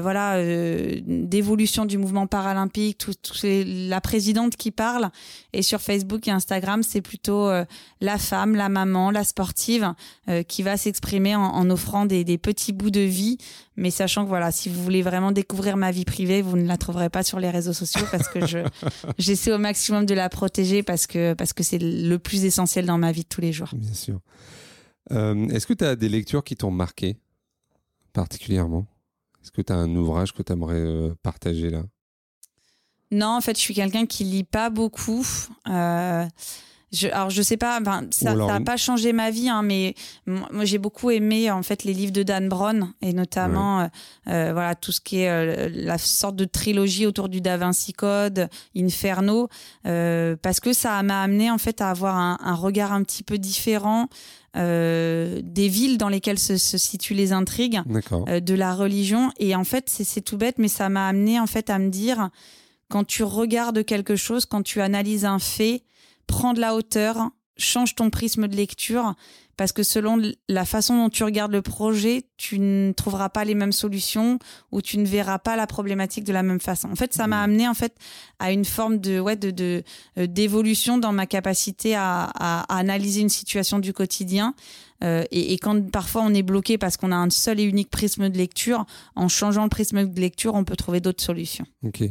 voilà, euh, d'évolution du mouvement paralympique, tout, la présidente qui parle. Et sur Facebook et Instagram, c'est plutôt euh, la femme, la maman, la sportive qui va s'exprimer en, offrant des, petits bouts de vie. Mais sachant que voilà, si vous voulez vraiment découvrir ma vie privée, vous ne la trouverez pas sur les réseaux sociaux parce que je j'essaie au maximum de la protéger parce que parce que c'est le plus essentiel dans ma vie de tous les jours. Bien sûr. Est-ce que tu as des lectures qui t'ont marqué particulièrement? Est-ce que tu as un ouvrage que tu aimerais euh, partager là? Non, en fait, je suis quelqu'un qui lit pas beaucoup. Euh, je, alors je sais pas, ça n'a pas changé ma vie, hein, mais moi j'ai beaucoup aimé en fait les livres de Dan Brown et notamment euh, voilà tout ce qui est la sorte de trilogie autour du Da Vinci Code, Inferno, parce que ça m'a amené en fait à avoir un, un, regard un petit peu différent euh, des villes dans lesquelles se, situent les intrigues, euh, de la religion. Et en fait, c'est tout bête, mais ça m'a amené en fait à me dire, quand tu regardes quelque chose, quand tu analyses un fait, prends de la hauteur, change ton prisme de lecture parce que selon la façon dont tu regardes le projet, tu ne trouveras pas les mêmes solutions ou tu ne verras pas la problématique de la même façon. En fait, ça m'a mmh. amené en fait à une forme de ouais de euh, d'évolution dans ma capacité à, à, analyser une situation du quotidien. Euh, et, et, quand parfois on est bloqué parce qu'on a un seul et unique prisme de lecture, en changeant le prisme de lecture, on peut trouver d'autres solutions. Ok.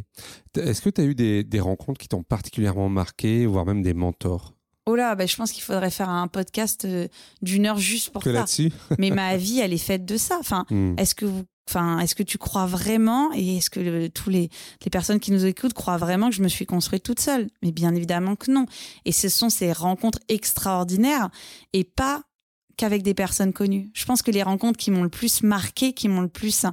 Est-ce que tu as eu des, des rencontres qui t'ont particulièrement marqué, voire même des mentors? Oh là, bah, je pense qu'il faudrait faire un podcast euh, d'une heure juste pour ça. Mais ma vie, elle est faite de ça. Enfin, hmm. est-ce que vous, enfin, est-ce que tu crois vraiment et est-ce que tous les, les personnes qui nous écoutent croient vraiment que je me suis construite toute seule? Mais bien évidemment que non. Et ce sont ces rencontres extraordinaires et pas qu'avec des personnes connues. Je pense que les rencontres qui m'ont le plus marqué, qui m'ont le plus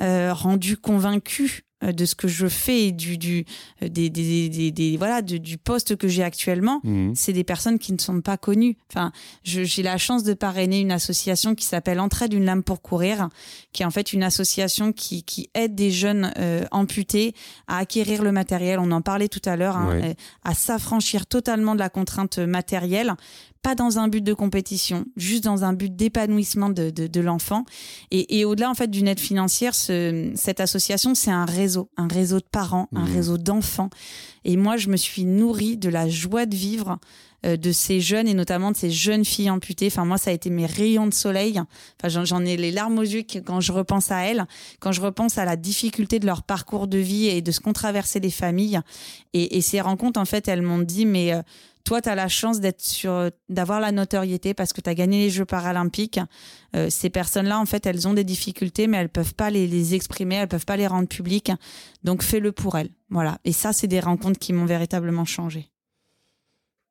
euh, rendu convaincue euh, de ce que je fais et du, du, euh, des, des, des, voilà, du poste que j'ai actuellement, mhm. c'est des personnes qui ne sont pas connues. Enfin, j'ai la chance de parrainer une association qui s'appelle Entraide une lame pour courir, qui est en fait une association qui, qui aide des jeunes euh, amputés à acquérir le matériel. On en parlait tout à l'heure, hein, à s'affranchir totalement de la contrainte matérielle pas dans un but de compétition, juste dans un but d'épanouissement de, de, l'enfant. Et, et au-delà en fait d'une aide financière, ce, cette association c'est un réseau, un réseau de parents, un mmh. réseau d'enfants. Et moi je me suis nourrie de la joie de vivre de ces jeunes et notamment de ces jeunes filles amputées. Enfin, moi, ça a été mes rayons de soleil. Enfin, j'en ai les larmes aux yeux quand je repense à elles, quand je repense à la difficulté de leur parcours de vie et de ce qu'ont traversé les familles. Et, et, ces rencontres, en fait, elles m'ont dit, mais euh, toi, tu as la chance d'être sur, d'avoir la notoriété parce que tu as gagné les Jeux paralympiques. Euh, ces personnes-là, en fait, elles ont des difficultés, mais elles peuvent pas les, les exprimer, elles peuvent pas les rendre publiques. Donc, fais-le pour elles. Voilà. Et ça, c'est des rencontres qui m'ont véritablement changé.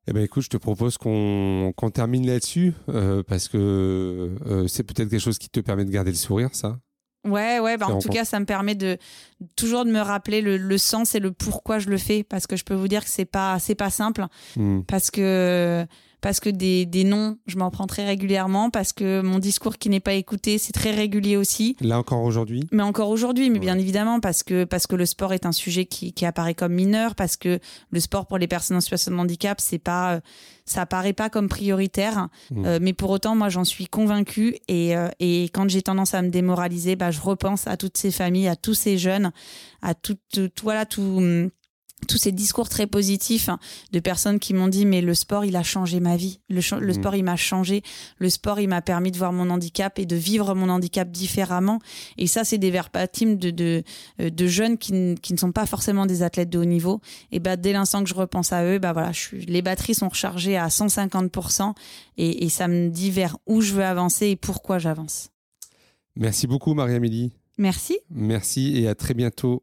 Eh ben écoute, je te propose qu'on termine là-dessus euh, parce que euh, c'est peut-être quelque chose qui te permet de garder le sourire, ça. Ouais, ouais. Bah en tout cas, ça me permet de toujours de me rappeler le, sens et le pourquoi je le fais parce que je peux vous dire que c'est pas c'est pas simple hmm. parce que parce que des, des noms, je m'en prends très régulièrement, parce que mon discours qui n'est pas écouté, c'est très régulier aussi. Là encore aujourd'hui? Mais encore aujourd'hui, mais bien évidemment, parce que, parce que le sport est un sujet qui, qui apparaît comme mineur, parce que le sport pour les personnes en situation de handicap, c'est pas, ça apparaît pas comme prioritaire. Mmh. Euh, mais pour autant, moi, j'en suis convaincue. Et, euh, et quand j'ai tendance à me démoraliser, bah, je repense à toutes ces familles, à tous ces jeunes, à tout, tout voilà, tout tous ces discours très positifs hein, de personnes qui m'ont dit mais le sport il a changé ma vie. Le, le Mhm. sport il m'a changé. Le sport il m'a permis de voir mon handicap et de vivre mon handicap différemment. Et ça c'est des verbatims de, de, euh, de jeunes qui, qui ne sont pas forcément des athlètes de haut niveau. Et bah dès l'instant que je repense à eux bah voilà je suis, les batteries sont rechargées à 150% et, et ça me dit vers où je veux avancer et pourquoi j'avance. Merci beaucoup, Marie-Amélie. merci. Merci et à très bientôt.